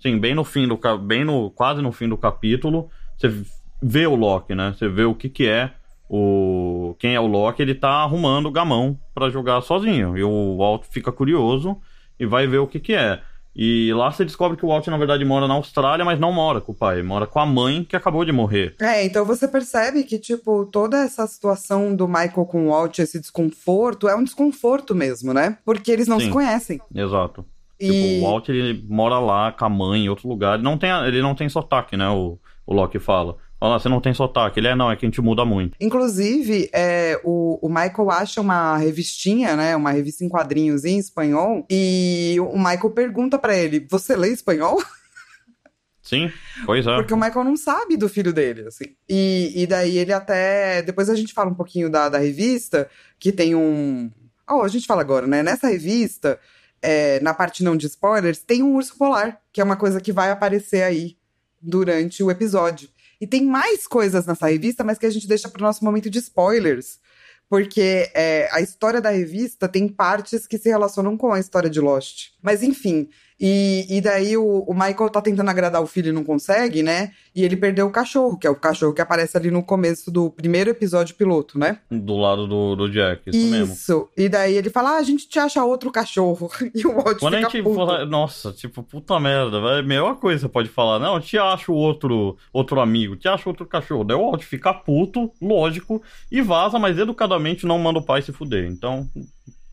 Sim, bem no fim do bem no quase no fim do capítulo, você vê o Loki, né? Você vê o que que é o quem é o Loki, ele tá arrumando o gamão pra jogar sozinho. E o Walt fica curioso e vai ver o que que é. E lá você descobre que o Walt na verdade mora na Austrália, mas não mora com o pai, mora com a mãe que acabou de morrer. É, então você percebe que, tipo, toda essa situação do Michael com o Walt, esse desconforto, é um desconforto mesmo, né? Porque eles não Sim. se conhecem. Exato. E... Tipo, o Walt ele mora lá com a mãe em outro lugar, ele não tem ele não tem sotaque, né? O, o Loki fala. Fala, "Ah, você não tem sotaque. Ele é, não, é que a gente muda muito. Inclusive, é, o, o Michael acha uma revistinha, né? Uma revista em quadrinhos em espanhol. E o Michael pergunta pra ele: Você lê espanhol? Sim, pois é. Porque o Michael não sabe do filho dele, assim. E, e daí ele até. Depois a gente fala um pouquinho da, da revista, que tem um. Oh, a gente fala agora, né? Nessa revista, é, na parte não de spoilers, tem um urso polar, que é uma coisa que vai aparecer aí durante o episódio. E tem mais coisas nessa revista, mas que a gente deixa para o nosso momento de spoilers. Porque é, a história da revista tem partes que se relacionam com a história de Lost. Mas enfim, e, e daí o, o Michael tá tentando agradar o filho e não consegue, né? E ele perdeu o cachorro, que é o cachorro que aparece ali no começo do primeiro episódio piloto, né? Do lado do, do Jack, isso, mesmo. Isso. E daí ele fala: ah, a gente te acha outro cachorro. E o Walt Quando a fica gente puto. fala, nossa, tipo, puta merda, velho, a melhor coisa você pode falar, não, te acho outro, outro amigo, te acho outro cachorro. Daí o Walt fica puto, lógico, e vaza, mas educadamente não manda o pai se fuder. Então,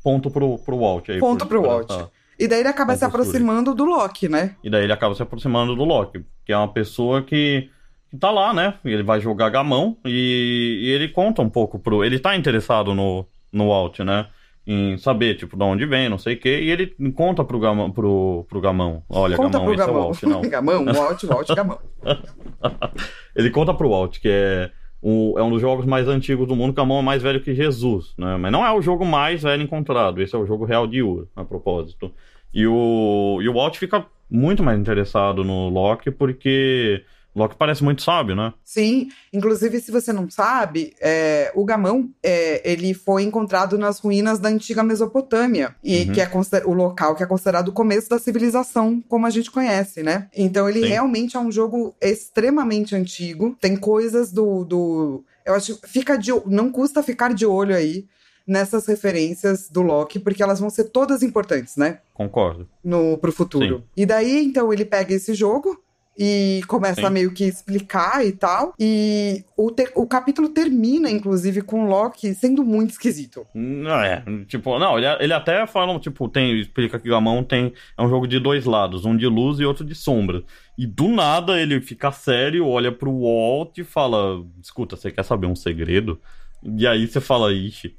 ponto pro, pro Walt aí. Ponto pro Walt. essa- E daí ele acaba se aproximando do Loki, né? E daí ele acaba se aproximando do Loki, que é uma pessoa que, que tá lá, né? Ele vai jogar gamão e, e ele conta um pouco pro. Ele tá interessado no, no Walt, né? Em saber, tipo, de onde vem, não sei o quê. E ele conta pro gamão. Pro, pro gamão. Olha, Conta gamão, pro esse é o Gamão. Walt, não. gamão, Walt, Walt, Gamão. ele conta pro Walt que é, o, é um dos jogos mais antigos do mundo, que Gamão é mais velho que Jesus, né? Mas não é o jogo mais velho encontrado, esse é o jogo real de Ur, a propósito. E o, e o Walt fica muito mais interessado no Loki, porque Loki parece muito sábio, né? Sim, inclusive, se você não sabe, é, o Gamão é, ele foi encontrado nas ruínas da antiga Mesopotâmia, e Uhum. que é o local que é considerado o começo da civilização, como a gente conhece, né? Então ele Sim. realmente é um jogo extremamente antigo. Tem coisas do. do eu acho que fica de, não custa ficar de olho aí nessas referências do Loki, porque elas vão ser todas importantes, né? Concordo. no, pro futuro. Sim. E daí, então, ele pega esse jogo e começa Sim. a meio que explicar e tal. E o, o capítulo termina, inclusive, com o Loki sendo muito esquisito. Não é, tipo, não, ele, ele até fala, tipo, tem, explica que Gamão tem, é um jogo de dois lados, um de luz e outro de sombra. E do nada ele fica sério, olha pro Walt e fala, escuta, você quer saber um segredo? E aí você fala, ixi.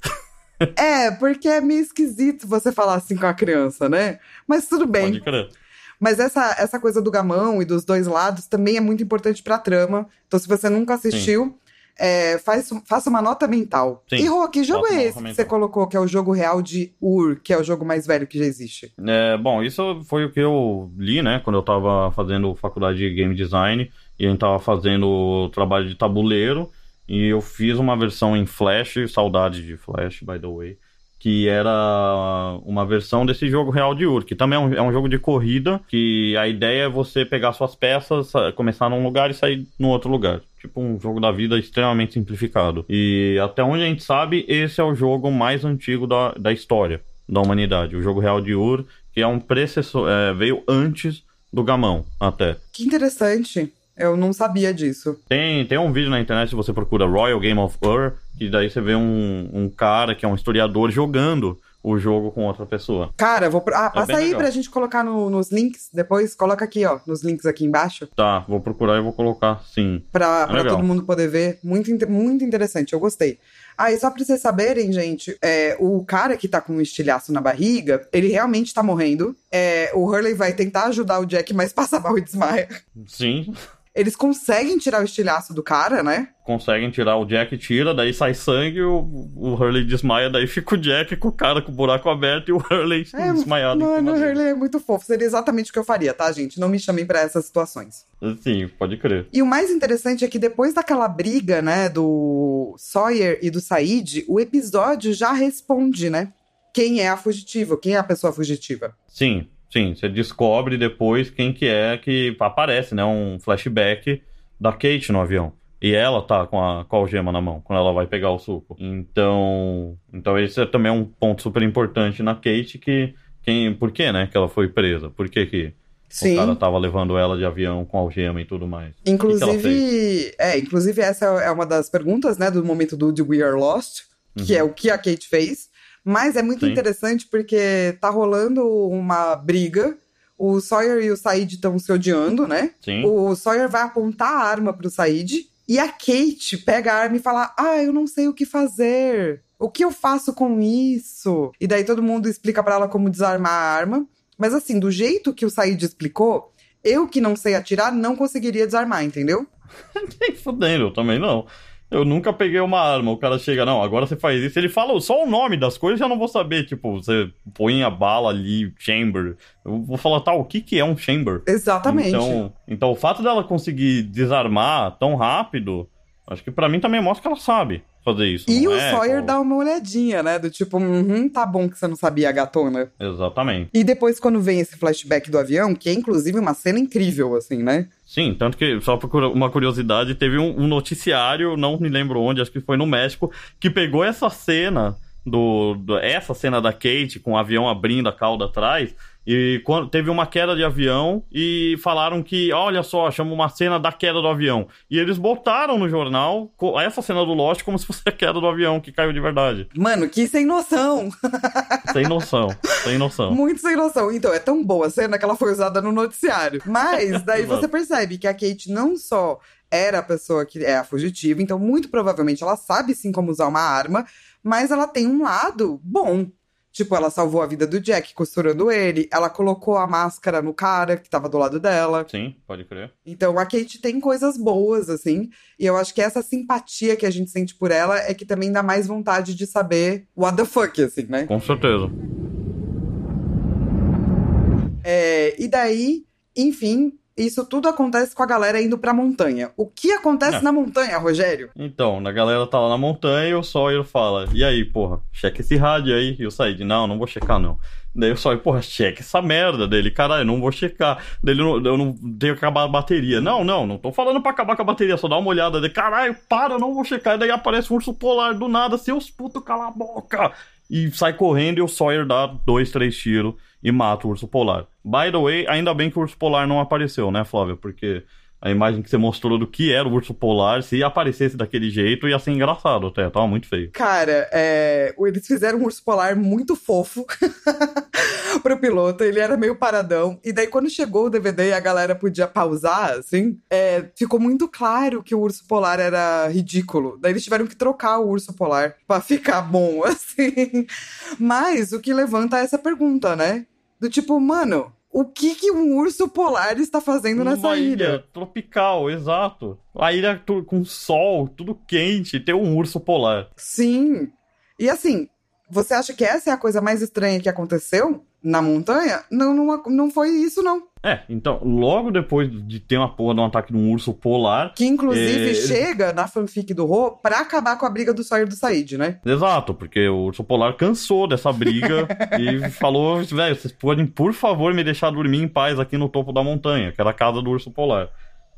É, porque é meio esquisito você falar assim com a criança, né? Mas tudo bem. Pode crer. Mas essa, essa coisa do gamão e dos dois lados também é muito importante pra trama. Então, se você nunca assistiu, é, faz, faça uma nota mental. Sim. E, Rô, que jogo é nota esse que mental. você colocou, que é o jogo real de Ur, que é o jogo mais velho que já existe? É, bom, isso foi o que eu li, né, quando eu tava fazendo faculdade de game design e a gente tava fazendo trabalho de tabuleiro e eu fiz uma versão em Flash, saudade de Flash, by the way, que era uma versão desse jogo real de Ur, que também é um, é um jogo de corrida, que a ideia é você pegar suas peças, começar num lugar e sair no outro lugar. Tipo um jogo da vida extremamente simplificado. E até onde a gente sabe, esse é o jogo mais antigo da, da história da humanidade. O jogo real de Ur, que é um precessor, é, veio antes do Gamão, até. Que interessante. Eu não sabia disso. Tem, tem um vídeo na internet, se você procura Royal Game of Ur, que daí você vê um, um cara que é um historiador jogando o jogo com outra pessoa. Cara, vou. Ah, passa bem aí legal. pra gente colocar no- nos links depois. Coloca aqui, ó, nos links aqui embaixo. Tá, vou procurar e vou colocar sim. Pra, pra legal. todo mundo poder ver. Muito, muito interessante, eu gostei. Ah, e só pra vocês saberem, gente, é, o cara que tá com um estilhaço na barriga, ele realmente tá morrendo. É, o Hurley vai tentar ajudar o Jack, mas passa mal e desmaia. Sim, Eles conseguem tirar o estilhaço do cara, né? conseguem tirar o Jack, tira, daí sai sangue, o, o Hurley desmaia, daí fica o Jack com o cara com o buraco aberto e o Hurley É, desmaiado. mano, o. Hurley é muito fofo. Seria exatamente o que eu faria, tá, gente? Não me chamem pra essas situações. Sim, pode crer. E o mais interessante é que depois daquela briga, né, do Sawyer e do Said, o episódio já responde, né? Quem é a fugitiva, quem é a pessoa fugitiva. Sim, sim, você descobre depois quem que é que aparece, né? Um flashback da Kate no avião. E ela tá com a, com a algema na mão, quando ela vai pegar o suco. Então, então esse é também um ponto super importante na Kate que quem, por que, né, que ela foi presa? Por que que Sim. o cara tava levando ela de avião com algema e tudo mais? Inclusive, é, inclusive essa é uma das perguntas, né, do momento do The We Are Lost, que Uhum. é o que a Kate fez. Mas é muito Sim. interessante porque tá rolando uma briga. O Sawyer e o Said estão se odiando, né? Sim, O Sawyer vai apontar a arma pro Said e a Kate pega a arma e fala: Ah, eu não sei o que fazer. O que eu faço com isso? E daí todo mundo explica pra ela como desarmar a arma. Mas assim, do jeito que o Said explicou, eu que não sei atirar não conseguiria desarmar, entendeu? nem fudendo, eu também não. Eu nunca peguei uma arma, o cara chega, não, agora você faz isso. Ele fala só o nome das coisas, eu já não vou saber. Tipo, você põe a bala ali, chamber. Eu vou falar, tá, o que que é um chamber? Exatamente. Então, então o fato dela conseguir desarmar tão rápido, acho que pra mim também mostra que ela sabe fazer isso. e o é, Sawyer pô, dá uma olhadinha, né? Do tipo, uhum, tá bom que você não sabia, gatona. Exatamente. E depois, quando vem esse flashback do avião, que é inclusive uma cena incrível, assim, né? Sim, tanto que, só por uma curiosidade, teve um, um noticiário, não me lembro onde, acho que foi no México, que pegou essa cena do, do- essa cena da Kate com o avião abrindo a cauda atrás e quando teve uma queda de avião e falaram que olha só chama uma cena da queda do avião e eles botaram no jornal essa cena do Lost como se fosse a queda do avião que caiu de verdade Mano, que sem noção! sem noção sem noção Muito sem noção. Então, é tão boa a cena que ela foi usada no noticiário. Mas daí você percebe que a Kate não só era a pessoa que é a fugitiva, então muito provavelmente ela sabe sim como usar uma arma, mas ela tem um lado bom. Tipo, ela salvou a vida do Jack costurando ele, ela colocou a máscara no cara que tava do lado dela. sim pode crer Então a Kate tem coisas boas, assim. E eu acho que essa simpatia que a gente sente por ela é que também dá mais vontade de saber what the fuck, assim, né? com certeza É, e daí, enfim, isso tudo acontece com a galera indo pra montanha. O que acontece É. na montanha, Rogério? Então, a galera tá lá na montanha e o Sawyer fala: E aí, porra, checa esse rádio aí. E o Said: Não, não vou checar não. Daí o Sawyer: Porra, checa essa merda dele. Caralho, não vou checar. Daí ele, não- eu não tenho que acabar a bateria. Não, não, não tô falando pra acabar com a bateria, só dá uma olhada. Daí, caralho, para, eu não vou checar. E daí aparece um urso polar do nada, seus putos, cala a boca. E sai correndo e o Sawyer dá dois, três tiros e mata o urso polar. By the way, ainda bem que o urso polar não apareceu, né, Flávia? Porque a imagem que você mostrou do que era o urso polar, se aparecesse daquele jeito, ia ser engraçado até, tava muito feio. Cara, é, eles fizeram um urso polar muito fofo pro piloto, ele era meio paradão. E daí, quando chegou o DVD e a galera podia pausar, assim, é, ficou muito claro que o urso polar era ridículo. Daí eles tiveram que trocar o urso polar pra ficar bom, assim. Mas o que levanta essa pergunta, né? Do tipo, mano, o que, que um urso polar está fazendo nessa Uma ilha? tropical, exato. A ilha com sol, tudo quente, tem um urso polar. Sim. E assim, você acha que essa é a coisa mais estranha que aconteceu na montanha? Não, não, não foi isso, não. É, então, logo depois de ter uma porra de um ataque de um urso polar, Que inclusive É, chega na fanfic do Ro pra acabar com a briga do Sawyer do Said, né? Exato, porque o urso polar cansou dessa briga e falou: velho, vocês podem, por favor, me deixar dormir em paz aqui no topo da montanha, que era a casa do urso polar,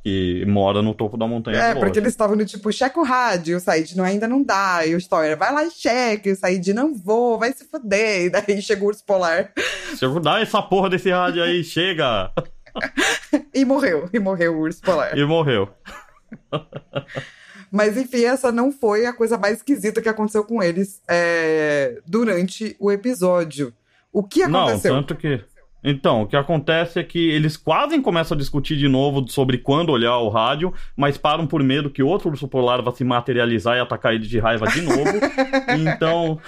que mora no topo da montanha. É, porque eles estavam no tipo, checa o rádio, o Said não, ainda não dá. E o Sawyer, vai lá e checa. E o Said, não vou, vai se fuder. E daí chega o urso polar eu dar essa porra desse rádio aí, chega! e morreu. E morreu o urso polar. E morreu. Mas enfim, essa não foi a coisa mais esquisita que aconteceu com eles é, durante o episódio. O que Não, aconteceu? tanto que. Então, o que acontece é que eles quase começam a discutir de novo sobre quando olhar o rádio, mas param por medo que outro urso polar vá se materializar e atacar eles de raiva de novo. então.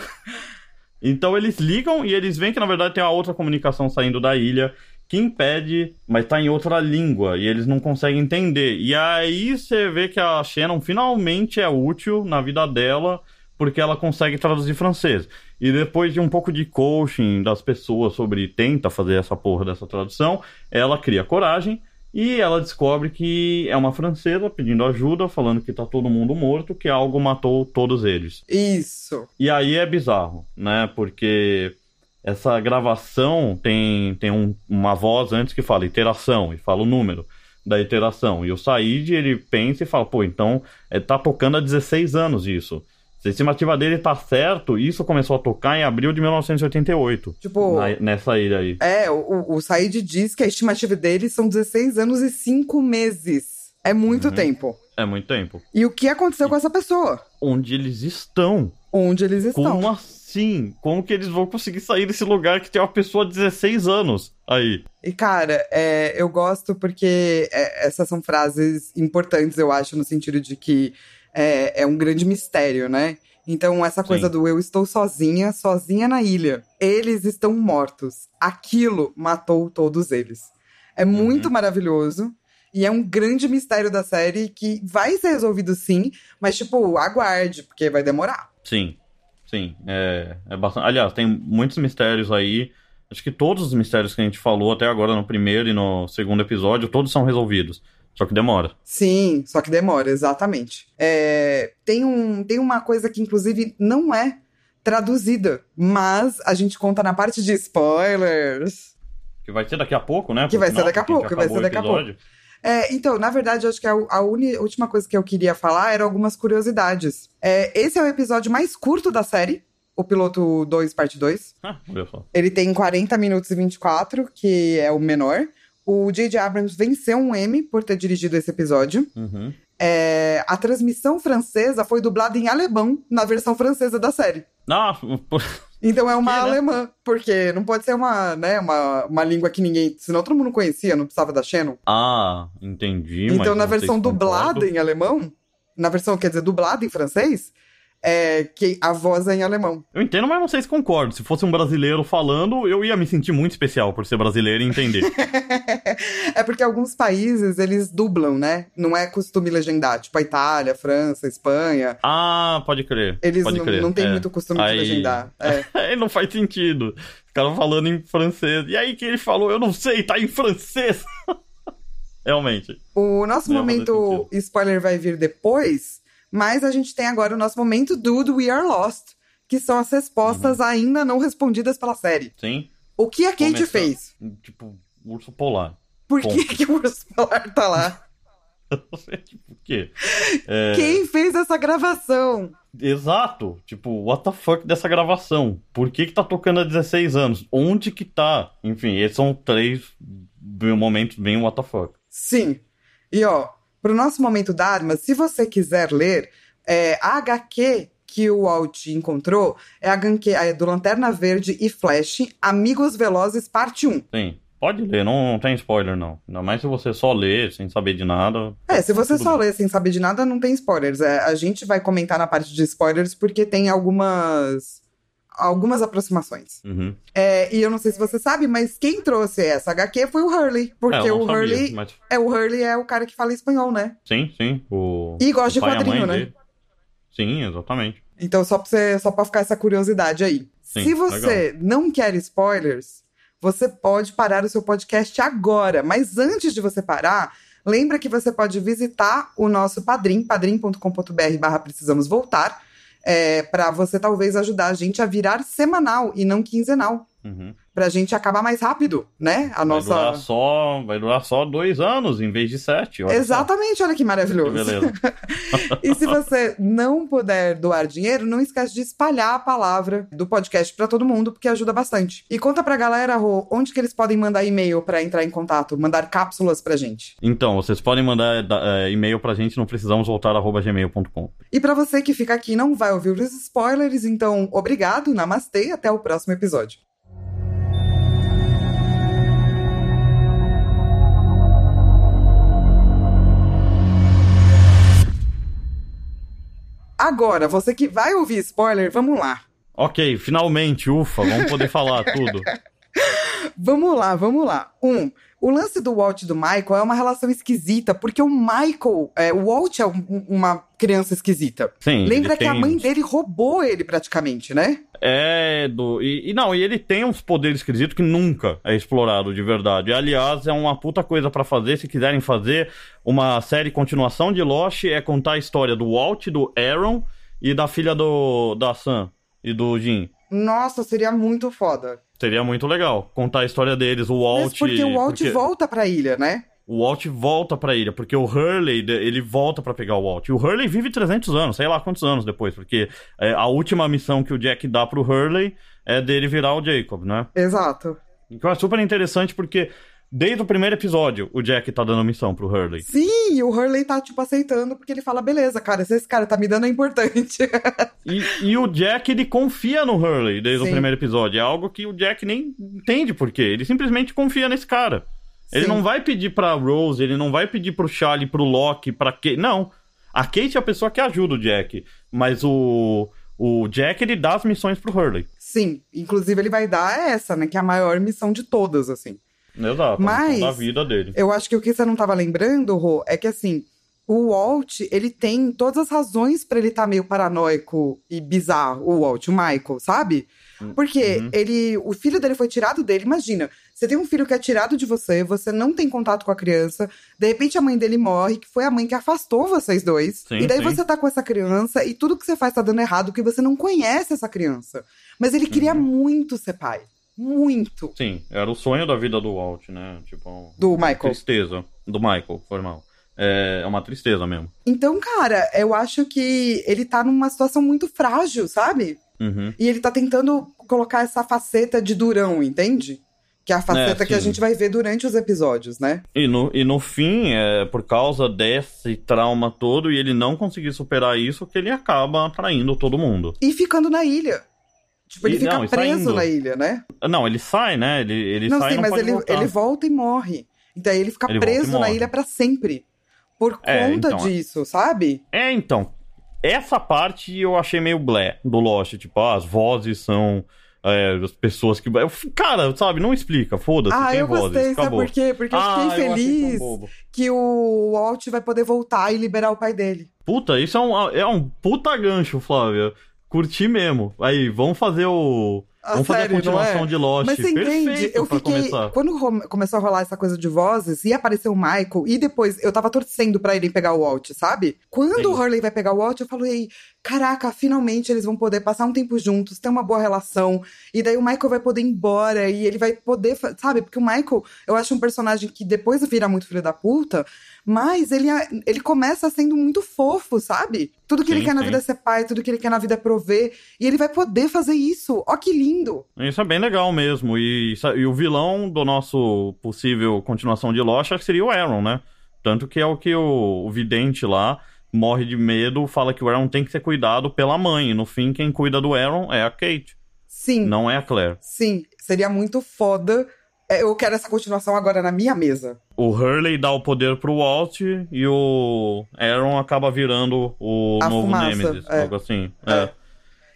Então eles ligam e eles veem que na verdade tem uma outra comunicação saindo da ilha que impede, mas tá em outra língua e eles não conseguem entender. E aí você vê que a Shannon finalmente é útil na vida dela porque ela consegue traduzir francês. E depois de um pouco de coaching das pessoas sobre tenta fazer essa porra dessa tradução, ela cria coragem e ela descobre que é uma francesa pedindo ajuda, falando que tá todo mundo morto, que algo matou todos eles. Isso. E aí é bizarro, né? Porque essa gravação tem, tem um- uma voz antes que fala iteração e fala o número da iteração. E o Said, ele pensa e fala, pô, então é, tá tocando há 16 anos isso. Se a estimativa dele tá certo, isso começou a tocar em abril de 1988. Tipo- na- nessa ilha aí. É, o, o Said diz que a estimativa dele são 16 anos e 5 meses. É muito Uhum. tempo. É muito tempo. E o que aconteceu com essa pessoa? Onde eles estão? Onde eles estão? Como assim? Como que eles vão conseguir sair desse lugar que tem uma pessoa de 16 anos aí? E, cara, é, eu gosto porque é, essas são frases importantes, eu acho, no sentido de que é, é um grande mistério, né? Então, essa coisa Sim. do eu estou sozinha, sozinha na ilha. Eles estão mortos. Aquilo matou todos eles. É muito maravilhoso. E é um grande mistério da série que vai ser resolvido sim, mas, tipo, aguarde, porque vai demorar. Sim, sim. É, é bastante. Aliás, tem muitos mistérios aí. Acho que todos os mistérios que a gente falou até agora no primeiro e no segundo episódio, todos são resolvidos. Só que demora. Sim, só que demora, exatamente. É, tem, um, tem uma coisa que, inclusive, não é traduzida, mas a gente conta na parte de spoilers. Que vai ser daqui a pouco, né? Que vai ser daqui a pouco, que vai ser daqui a pouco. É, então, na verdade, acho que a, a uni- última coisa que eu queria falar eram algumas curiosidades. É, esse é o episódio mais curto da série, o piloto 2, parte 2. Ah. Ele tem 40 minutos e 24, que é o menor. O J.J. Abrams venceu um Emmy por ter dirigido esse episódio. Uhum. É, a transmissão francesa foi dublada em alemão na versão francesa da série. Ah, pô, Então é uma Que, né? alemã, porque não pode ser uma, né, uma, uma língua que ninguém. Senão todo mundo conhecia, não precisava da Shannon. ah, entendi. então, na versão dublada concordo. em alemão, na versão, quer dizer, dublada em francês, é que a voz é em alemão. Eu entendo, mas não sei se concordo. Se fosse um brasileiro falando, eu ia me sentir muito especial por ser brasileiro e entender. é porque alguns países eles dublam, né? Não é costume legendar, tipo a Itália, França, Espanha. ah, pode crer. Eles pode não, crer. não têm é. muito costume Aí- de legendar. É. Não faz sentido. Os caras falando em francês. E aí que ele falou, eu não sei, tá em francês. Realmente. O nosso Não, momento spoiler vai vir depois, mas a gente tem agora o nosso momento Dude We Are Lost, que são as respostas Uhum. ainda não respondidas pela série. Sim. O que a Kate Começar. fez? Tipo, urso polar. Por que, que o urso polar tá lá? Tipo, quê? É, Quem fez essa gravação? Exato. Tipo, what the fuck dessa gravação? Por que que tá tocando há 16 anos? Onde que tá? Enfim, esses são três momentos bem what the fuck. Sim. E ó, pro nosso momento da arma, se você quiser ler, é, a HQ que o Walt encontrou é a HQ é do Lanterna Verde e Flash, Amigos Velozes, parte 1. Sim. Pode ler, não, não tem spoiler, não. Ainda mais se você só lê sem saber de nada. É, se você só lê sem saber de nada, não tem spoilers. É, a gente vai comentar na parte de spoilers porque tem algumas algumas aproximações. Uhum. É, e eu não sei se você sabe, mas quem trouxe essa HQ foi o Hurley, porque É, o sabia, Hurley mas- é o Hurley é o cara que fala espanhol, né? Sim, sim. O... E gosta de o e a quadrinho, né? dele. Sim, exatamente. Então, só pra, você, só pra ficar essa curiosidade aí. Sim, Se você não quer spoilers, você pode parar o seu podcast agora. Mas antes de você parar, lembra que você pode visitar o nosso padrim, padrim.com.br barra precisamos voltar, é, para você talvez ajudar a gente a virar semanal e não quinzenal. Uhum. Pra gente acabar mais rápido, né? A Vai, nossa. durar só, vai durar só dois anos em vez de sete. olha só. Exatamente, olha que Que maravilhoso. beleza. E se você não puder doar dinheiro, não esquece de espalhar a palavra do podcast pra todo mundo, porque ajuda bastante. E conta pra galera, Rô, onde que eles podem mandar e-mail pra entrar em contato, mandar cápsulas pra gente. Então, vocês podem mandar da- é, e-mail pra gente, não precisamos voltar arroba gmail.com. E pra você que fica aqui e não vai ouvir os spoilers, então obrigado, namastê até o próximo episódio. Agora, você que vai ouvir spoiler, vamos lá. Ok, finalmente, ufa, vamos poder falar tudo. Vamos lá, vamos lá. Um, o lance do Walt e do Michael é uma relação esquisita, porque o Michael, é, o Walt é um- uma criança esquisita. Sim, Lembra que a tem mãe uns- dele roubou ele praticamente, né? É, do. E, e não, e ele tem uns poderes esquisitos que nunca é explorado de verdade. Aliás, é uma puta coisa pra fazer. Se quiserem fazer uma série continuação de Lost, é contar a história do Walt, do Aaron e da filha do. da Sam e do Jim. Nossa, seria muito foda. Seria muito legal contar a história deles, o Walt. Mas porque o Walt porque volta pra ilha, né? O Walt volta pra ilha, porque o Hurley, ele volta pra pegar o Walt. E o Hurley vive 300 anos, sei lá quantos anos depois, porque é, a última missão que o Jack dá pro Hurley é dele virar o Jacob, né? Exato. O que eu acho super interessante porque desde o primeiro episódio o Jack tá dando missão pro Hurley. Sim, o Hurley tá, tipo, aceitando, porque ele fala, beleza, cara, se esse cara tá me dando é importante. E, e o Jack, ele confia no Hurley desde Sim. o primeiro episódio. É algo que o Jack nem entende por quê. Ele simplesmente confia nesse cara. Ele Sim. não vai pedir pra Rose, ele não vai pedir pro Charlie, pro Locke, pra Kate. Não. A Kate é a pessoa que ajuda o Jack. Mas o, o Jack, ele dá as missões pro Hurley. Sim, inclusive ele vai dar essa, né? Que é a maior missão de todas, assim. Exato. Mas- Da vida dele. Eu acho que o que você não tava lembrando, Rô, é que assim, o Walt, ele tem todas as razões pra ele estar meio paranoico e bizarro, o Walt, o Michael, sabe? Porque Uhum. ele, o filho dele foi tirado dele, imagina. Você tem um filho que é tirado de você, você não tem contato com a criança, de repente a mãe dele morre, que foi a mãe que afastou vocês dois. Sim, e daí sim. você tá com essa criança e tudo que você faz tá dando errado, porque você não conhece essa criança. Mas ele queria Uhum. muito ser pai. Muito. Sim, era o sonho da vida do Walt, né? Tipo, Do uma Michael. tristeza. Do Michael, foi mal. É é uma tristeza mesmo. Então, cara, eu acho que ele tá numa situação muito frágil, sabe? Uhum. E ele tá tentando colocar essa faceta de durão, entende? Que é a faceta que a gente vai ver durante os episódios, né? E no, e no fim, é por causa desse trauma todo e ele não conseguir superar isso, que ele acaba traindo todo mundo. E ficando na ilha. Tipo, ele E- fica não, e preso na ilha, né? Não, ele sai, né? Ele, ele não, sai e sim, não mas ele, voltar. ele volta e morre. Então aí ele fica Ele e preso na ilha pra sempre. Por É, conta então, disso, sabe? É, então. Essa parte eu achei meio blé do Lost. Tipo, ah, as vozes são é, as pessoas que. eu- Cara, sabe, não explica, foda-se, Ah, eu vozes, gostei, sabe acabou. por quê? Porque eu ah, fiquei eu tão feliz bobo. que o Walt vai poder voltar e liberar o pai dele. Puta, isso é um, é um puta gancho, Flávia. Curti mesmo. Aí, vamos fazer o. A Vamos fazer a continuação é? de Lost. Mas você entende? Perfeito Eu pra fiquei. começar. Quando começou a rolar essa coisa de vozes e apareceu o Michael, e depois eu tava torcendo pra ele pegar o Walt, sabe? Quando Sim. o Hurley vai pegar o Walt, eu falei: caraca, finalmente eles vão poder passar um tempo juntos, ter uma boa relação. E daí o Michael vai poder ir embora e ele vai poder. Sabe? Porque o Michael, eu acho um personagem que depois vira muito filho da puta, mas ele, é- ele começa sendo muito fofo, sabe? Tudo que ele Sim, quer na sim. vida é ser pai, tudo que ele quer na vida é prover. E ele vai poder fazer isso. Ó, que lindo! Isso é bem legal mesmo. E, e o vilão do nosso possível continuação de Lost seria o Aaron, né? Tanto que é o que o, o vidente lá morre de medo, fala que o Aaron tem que ser cuidado pela mãe. No fim, quem cuida do Aaron é a Kate, Sim. não é a Claire. Sim, seria muito foda. É, Eu quero essa continuação agora na minha mesa. O Hurley dá o poder pro Walt e o Aaron acaba virando o A novo fumaça, Nemesis, é. algo assim. É. É.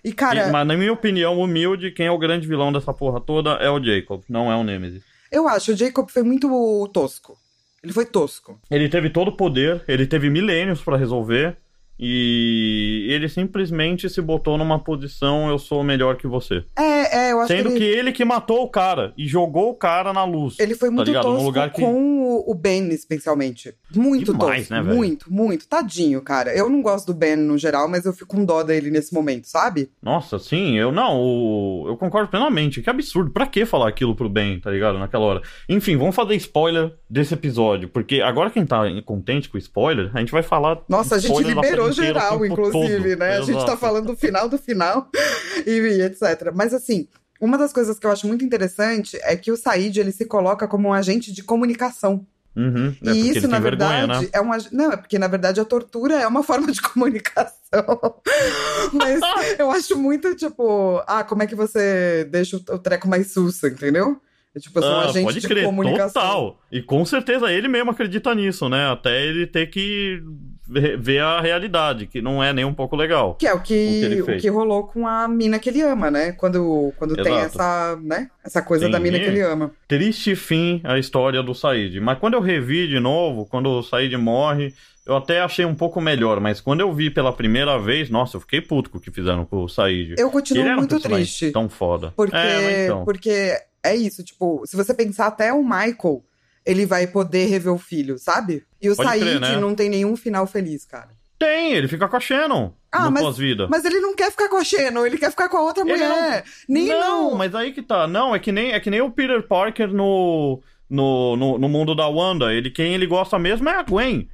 E, cara, E- mas na minha opinião, humilde, quem é o grande vilão dessa porra toda é o Jacob, não é o Nemesis. eu acho, o Jacob foi muito tosco. Ele foi tosco. Ele teve todo o poder, ele teve milênios pra resolver e ele simplesmente se botou numa posição eu sou melhor que você. É, é, eu acho Sendo que que ele, ele que matou o cara e jogou o cara na luz. ele foi muito ligado? Num tosco lugar que- com o, Ben, especialmente. Muito Demais, tosco. né, velho? muito, muito. Tadinho, cara. Eu não gosto do Ben no geral, mas eu fico com dó dele nesse momento, sabe? Nossa, sim, eu não, o- eu concordo plenamente. Que absurdo, pra que falar aquilo pro bem, tá ligado? Naquela hora. Enfim, vamos fazer spoiler desse episódio, porque agora quem tá contente com spoiler, a gente vai falar. Nossa, a gente liberou geral, inclusive, todo. né? A gente tá Exato. falando do final do final e, etc. Mas assim, uma das coisas que eu acho muito interessante é que o Said ele se coloca como um agente de comunicação. Uhum, é e isso, na vergonha, verdade, né? é uma. Não, é porque na verdade a tortura é uma forma de comunicação. Mas eu acho muito tipo, ah, como é que você deixa o treco mais sussa, entendeu? É tipo, eu sou um Ah, agente pode de crer, comunicação. total. E com certeza ele mesmo acredita nisso, né? Até ele ter que ver a realidade, que não é nem um pouco legal. Que é o que, O que o que rolou com a mina que ele ama, né? Quando, quando tem essa, né? Essa coisa Sim. da mina que ele ama. Triste fim a história do Said. Mas quando eu revi de novo, quando o Said morre, eu até achei um pouco melhor. Mas quando eu vi pela primeira vez, nossa, eu fiquei puto com o que fizeram com o Said. Eu continuo Ele era um muito personagem triste. Tão foda. Porque, É, mas então. porque é isso, tipo, se você pensar até o Michael, ele vai poder rever o filho, sabe? E o Pode Said crer, né? não tem nenhum final feliz, cara. Tem, ele fica com a Shannon Ah, no mas- pós-vida. Mas ele não quer ficar com a Shannon, ele quer ficar com a outra Ele mulher. Nem não, não. mas aí que tá. Não, é que nem, é que nem o Peter Parker no, no, no, no mundo da Wanda. Ele, quem ele gosta mesmo é a Gwen.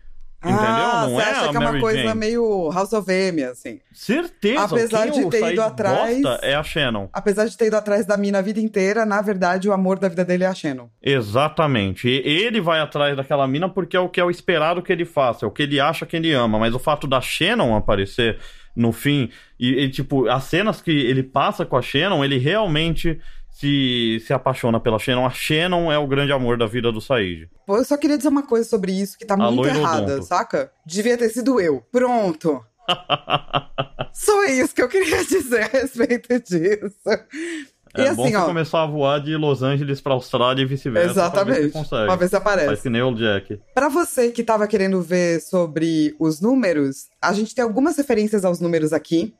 Entendeu? Ah, não você é acha que é uma Mary coisa Jane. meio House of M, assim. Certeza. Apesar de ter ido atrás- é a Shannon. Apesar de ter ido atrás da mina a vida inteira, na verdade, o amor da vida dele é a Shannon. Exatamente. E ele vai atrás daquela mina porque é o que é o esperado que ele faça, é o que ele acha que ele ama. Mas o fato da Shannon aparecer no fim, e, e, tipo, as cenas que ele passa com a Shannon, ele realmente se, se apaixona pela Shannon. A Shannon é o grande amor da vida do Said. Pô, Eu só queria dizer uma coisa sobre isso que tá muito Alô, errada, Irodonto. saca? Devia ter sido eu. Pronto. Só isso que eu queria dizer a respeito disso. E É bom assim, ó. começar a voar de Los Angeles pra Austrália e vice-versa. pra ver se Exatamente. consegue. Uma vez Faz aparece. que nem o Jack. Pra você que tava querendo ver sobre os números, a gente tem algumas referências aos números aqui.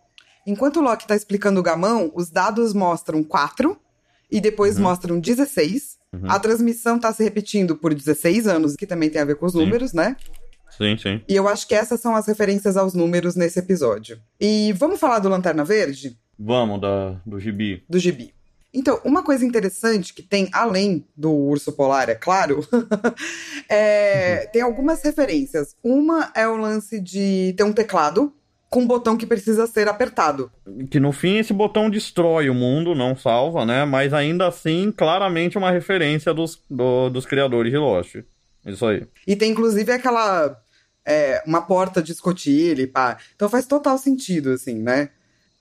Enquanto o Loki tá explicando o gamão, os dados mostram 4 e depois Uhum. mostram 16. Uhum. A transmissão tá se repetindo por 16 anos, que também tem a ver com os Sim. números, né? Sim, sim. E eu acho que essas são as referências aos números nesse episódio. E vamos falar do Lanterna Verde? Vamos, da, do gibi. do gibi. Então, uma coisa interessante que tem, além do urso polar, é claro, é, tem algumas referências. Uma é o lance de ter um teclado com um botão que precisa ser apertado. Que no fim esse botão destrói o mundo, não salva, né? Mas ainda assim, claramente uma referência dos, do- dos criadores de Lost. Isso aí. E tem inclusive aquela. é, uma porta de escotilha e pá. Então faz total sentido, assim, né?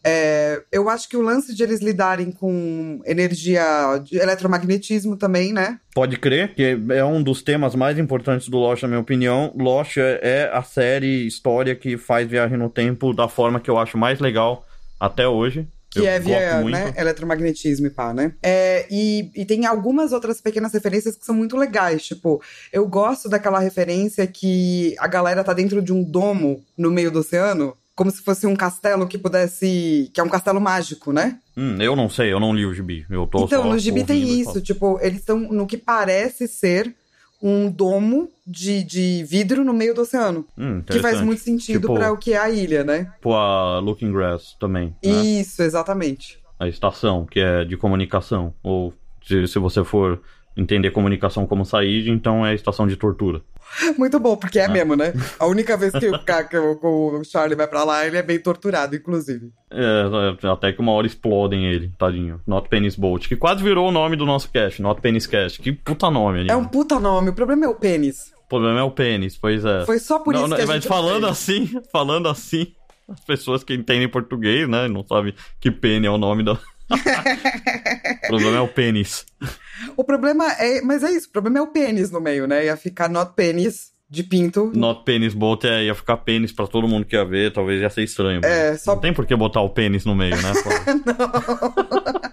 É, eu acho que o lance de eles lidarem com energia de eletromagnetismo também, né? Pode crer que é um dos temas mais importantes do Lost, na minha opinião. Lost é, é a série história que faz viagem no tempo da forma que eu acho mais legal até hoje. Que eu é via né, eletromagnetismo e pá, né? É, e, e tem algumas outras pequenas referências que são muito legais. Tipo, eu gosto daquela referência que a galera tá dentro de um domo no meio do oceano. Como se fosse um castelo que pudesse. que é um castelo mágico, né? Hum, eu não sei, eu não li o gibi. Eu tô Então, no gibi tem isso, tipo, eles estão no que parece ser um domo de, de vidro no meio do oceano. Hum, Que faz muito sentido Tipo- pra o que é a ilha, né? Tipo a Looking Grass também, né? Isso, exatamente. A estação, que é de comunicação. Ou se, se você for entender comunicação como saída, então é a estação de tortura. Muito bom, porque é mesmo, né? A única vez que o, que o- o Charlie vai pra lá, ele é bem torturado, inclusive. É, até que uma hora explodem ele, tadinho. Not Penis Boat, que quase virou o nome do nosso cast, Not Penis Cast. Que puta nome, ali. É um puta nome, o problema é o pênis. O problema é o pênis, pois é. Foi só por Não, isso não, que a mas gente falando assim, falando assim, as pessoas que entendem português, né, não sabem que pene é o nome da. O problema é o pênis. O problema é. Mas é isso, o problema é o pênis no meio, né? Ia ficar not pênis de pinto. Not Penis Boat é, ia ficar pênis pra todo mundo que ia ver, talvez ia ser estranho. É, só- Não tem por que botar o pênis no meio, né? Flávio?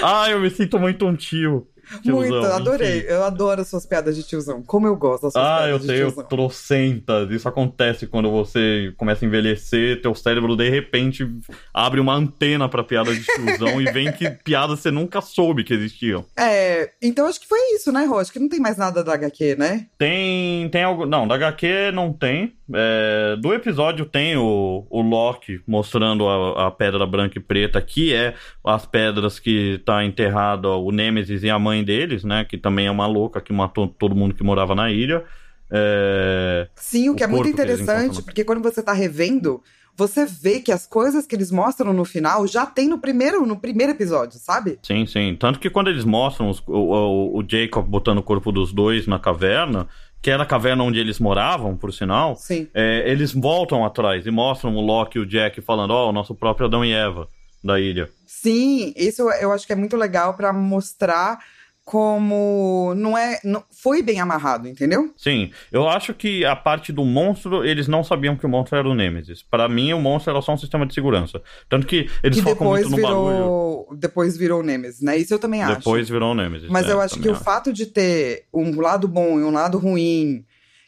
ah, eu me sinto muito um tio. Tiozão, Muito, adorei. enfim. Eu adoro as suas piadas de tiozão. Como eu gosto das suas Ah, eu piadas de tenho tiozão. trocentas. Isso acontece quando você começa a envelhecer, teu cérebro de repente abre uma antena pra piada de tiozão e vem que piadas você nunca soube que existiam. É, então acho que foi isso, né, Rô? Acho que não tem mais nada da HQ, né? Tem, tem algo. Não, da HQ não tem. É, do episódio tem o, o Loki mostrando a, a pedra branca e preta, que é as pedras que tá enterrado o Nemesis e a mãe deles, né? Que também é uma louca que matou todo mundo que morava na ilha. É, Sim, o que O é muito interessante, porque quando você tá revendo, você vê que as coisas que eles mostram no final já tem no primeiro, no primeiro episódio, sabe? Sim, sim. Tanto que quando eles mostram os- o, o, o Jacob botando o corpo dos dois na caverna, que era a caverna onde eles moravam, por sinal, Sim. é, eles voltam atrás e mostram o Loki e o Jack falando, ó, o nosso próprio Adão e Eva da ilha. Sim, isso eu acho que é muito legal pra mostrar como não é, não, foi bem amarrado, entendeu? Sim, eu acho que a parte do monstro, eles não sabiam que o monstro era o Nemesis. Pra mim, o monstro era só um sistema de segurança. Tanto que eles que focam muito no barulho. virou, depois virou o Nemesis, né? Isso eu também acho. Depois virou o Nemesis. Mas é, eu acho que também o fato de ter um lado bom e um lado ruim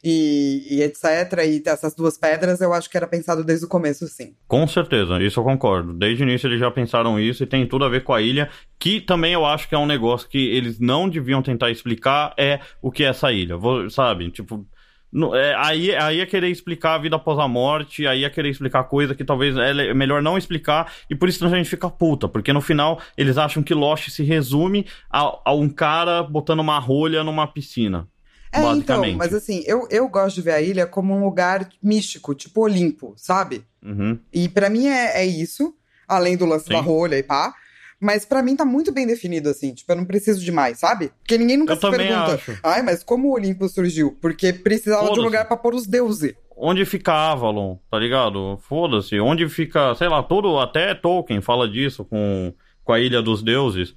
e, e etc, e essas duas pedras, eu acho que era pensado desde o começo, sim. Com certeza, isso eu concordo. Desde o início eles já pensaram isso e tem tudo a ver com a ilha, que também eu acho que é um negócio que eles não deviam tentar explicar é o que é essa ilha. Sabe? Tipo. no- é, aí, aí é querer explicar a vida após a morte, aí é querer explicar coisa que talvez é melhor não explicar, e por isso a gente fica puta, porque no final eles acham que Lost se resume a, a um cara botando uma rolha numa piscina. É, então, mas assim, eu, eu gosto de ver a ilha como um lugar místico, tipo Olimpo, sabe? Uhum. E pra mim é, é isso, além do lance Sim. da rolha e pá. Mas pra mim tá muito bem definido, assim. Tipo, eu não preciso de mais, sabe? Porque ninguém nunca Eu se pergunta. acho. Ai, mas como o Olimpo surgiu? Porque precisava de um lugar pra pôr os deuses. onde fica Avalon, tá ligado? Foda-se, onde fica, sei lá, todo, até Tolkien fala disso com, com a Ilha dos Deuses,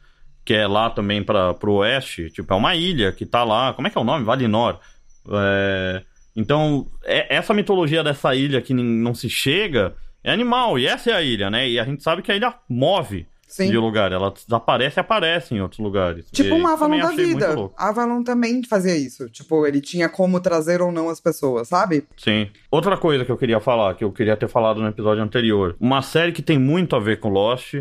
que é lá também para pro oeste, tipo, é uma ilha que tá lá, como é que é o nome? Valinor. É, então, é- essa mitologia dessa ilha que não se chega é animal, e essa é a ilha, né? E a gente sabe que a ilha move Sim. de lugar, ela desaparece e aparece em outros lugares. Tipo um Avalon da vida. Avalon também fazia isso. Tipo, ele tinha como trazer ou não as pessoas, sabe? Sim. Outra coisa que eu queria falar, que eu queria ter falado no episódio anterior. Uma série que tem muito a ver com Lost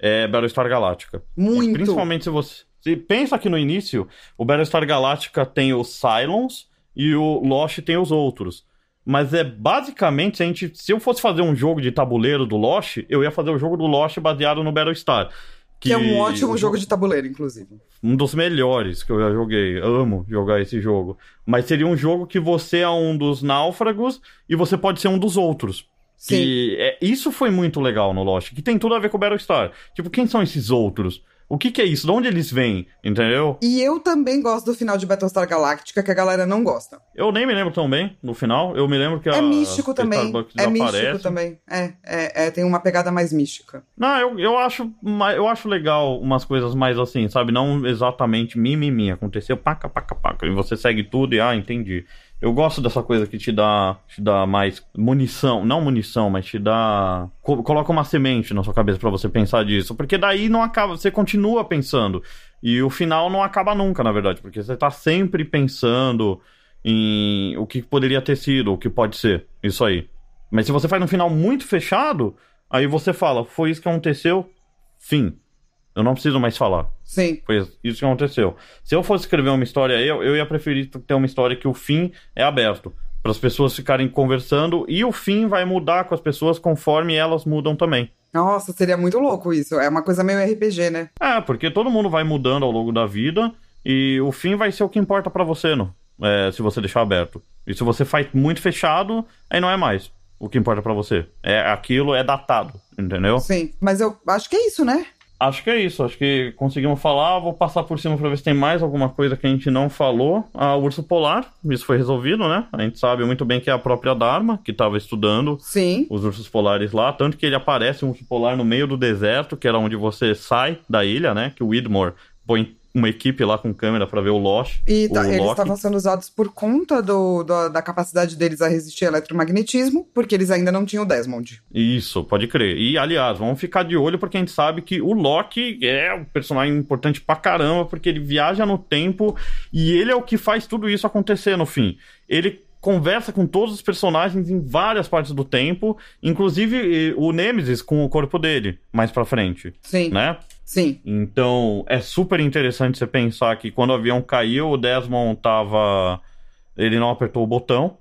é Battlestar Galactica. Muito. E principalmente se você. Se pensa que no início, o Battlestar Galactica tem os Cylons e o Lost tem os outros. Mas é basicamente, se, a gente, se eu fosse fazer um jogo de tabuleiro do Lost, eu ia fazer o jogo do Lost baseado no Battlestar. Que, é um ótimo jogo de tabuleiro, inclusive. um dos melhores que eu já joguei. Amo jogar esse jogo. Mas seria um jogo que você é um dos náufragos e você pode ser um dos outros. Sim. Que é, isso foi muito legal no Lost, que tem tudo a ver com o Battlestar. Tipo, quem são esses outros? O que, que é isso? De onde eles vêm? Entendeu? E eu também gosto do final de Battlestar Galactica, que a galera não gosta. Eu nem me lembro tão bem no final. Eu me lembro que a é místico a também. Starbucks É místico também. É, é, é, tem uma pegada mais mística. Não, eu, eu, acho, eu acho legal umas coisas mais assim, sabe? Não exatamente mimimi. Aconteceu paca, paca, paca. E você segue tudo e, ah, entendi. Eu gosto dessa coisa que te dá, te dá mais munição. Não munição, mas te dá. co- coloca uma semente na sua cabeça pra você pensar disso. Porque daí não acaba. Você continua pensando. E o final não acaba nunca, na verdade. Porque você tá sempre pensando em o que poderia ter sido, o que pode ser. Isso aí. Mas se você faz um final muito fechado, Aí você fala, foi isso que aconteceu, fim. Eu não preciso mais falar. Sim. Foi isso que aconteceu. Se eu fosse escrever uma história, eu, eu ia preferir ter uma história que o fim é aberto. Para as pessoas ficarem conversando e o fim vai mudar com as pessoas conforme elas mudam também. Nossa, seria muito louco isso. É uma coisa meio RPG, né? É, porque todo mundo vai mudando ao longo da vida e o fim vai ser o que importa para você, não? É, se você deixar aberto. E se você faz muito fechado, aí não é mais o que importa para você. É aquilo é datado, entendeu? Sim, mas eu acho que é isso, né? Acho que é isso, acho que conseguimos falar. Vou passar por cima pra ver se tem mais alguma coisa que a gente não falou. A Urso Polar, isso foi resolvido, né? A gente sabe muito bem que é a própria Dharma, que estava estudando Sim. os ursos polares lá. Tanto que ele aparece um urso polar no meio do deserto, que era onde você sai da ilha, né? Que o Widmore põe uma equipe lá com câmera para ver o Lost. E tá, eles estavam sendo usados por conta do, do- da capacidade deles a resistir ao eletromagnetismo, porque eles ainda não tinham o Desmond. Isso, pode crer. E, aliás, vamos ficar de olho porque a gente sabe que o Loki é um personagem importante pra caramba, porque ele viaja no tempo e ele é o que faz tudo isso acontecer no fim. Ele conversa com todos os personagens em várias partes do tempo, inclusive eh, o Nemesis com o corpo dele, mais pra frente, Sim, né? Sim. Então, é super interessante você pensar que quando o avião caiu, o Desmond tava. Ele não apertou o botão.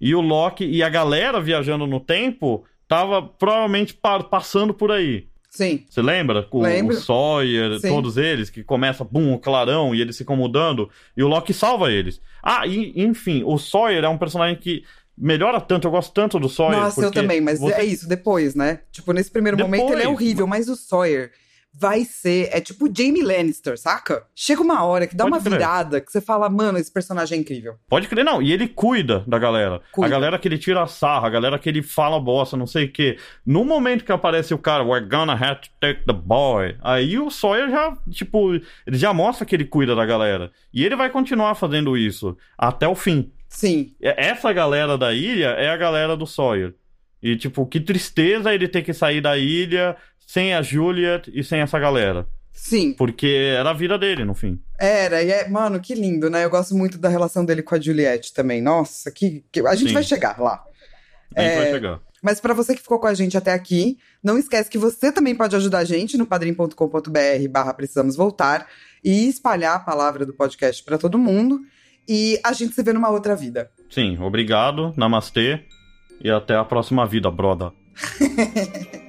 E o Loki e a galera viajando no tempo tava provavelmente pa- passando por aí. Sim, Você lembra? O, Lembro. o Sawyer, Sim. todos eles, que começa, bum, o clarão, e eles ficam mudando, e o Loki salva eles. Ah, e, enfim, o Sawyer é um personagem que melhora tanto, eu gosto tanto do Sawyer. Nossa, eu também, mas você- é isso, depois, né? Tipo, nesse primeiro Depois. momento ele é horrível, mas o Sawyer vai ser. É tipo Jamie Lannister, saca? Chega uma hora que dá Pode uma crer. virada que você fala, mano, esse personagem é incrível. Pode crer, não. E ele cuida da galera. Cuida. A galera que ele tira a sarra, a galera que ele fala bosta, não sei o quê. No momento que aparece o cara, we're gonna have to take the boy. Aí o Sawyer já, tipo, ele já mostra que ele cuida da galera. E ele vai continuar fazendo isso até o fim. Sim, Essa galera da ilha é a galera do Sawyer. E, tipo, que tristeza ele ter que sair da ilha sem a Juliet e sem essa galera. sim. Porque era a vida dele, no fim. Era, e é, mano, que lindo, né? Eu gosto muito da relação dele com a Juliette também. Nossa, que, que- a gente Sim. vai chegar lá. A gente É, vai chegar. Mas pra você que ficou com a gente até aqui, não esquece que você também pode ajudar a gente no padrim.com.br barra precisamos voltar e espalhar a palavra do podcast pra todo mundo. E a gente se vê numa outra vida. Sim, obrigado, namastê e até a próxima vida, broda.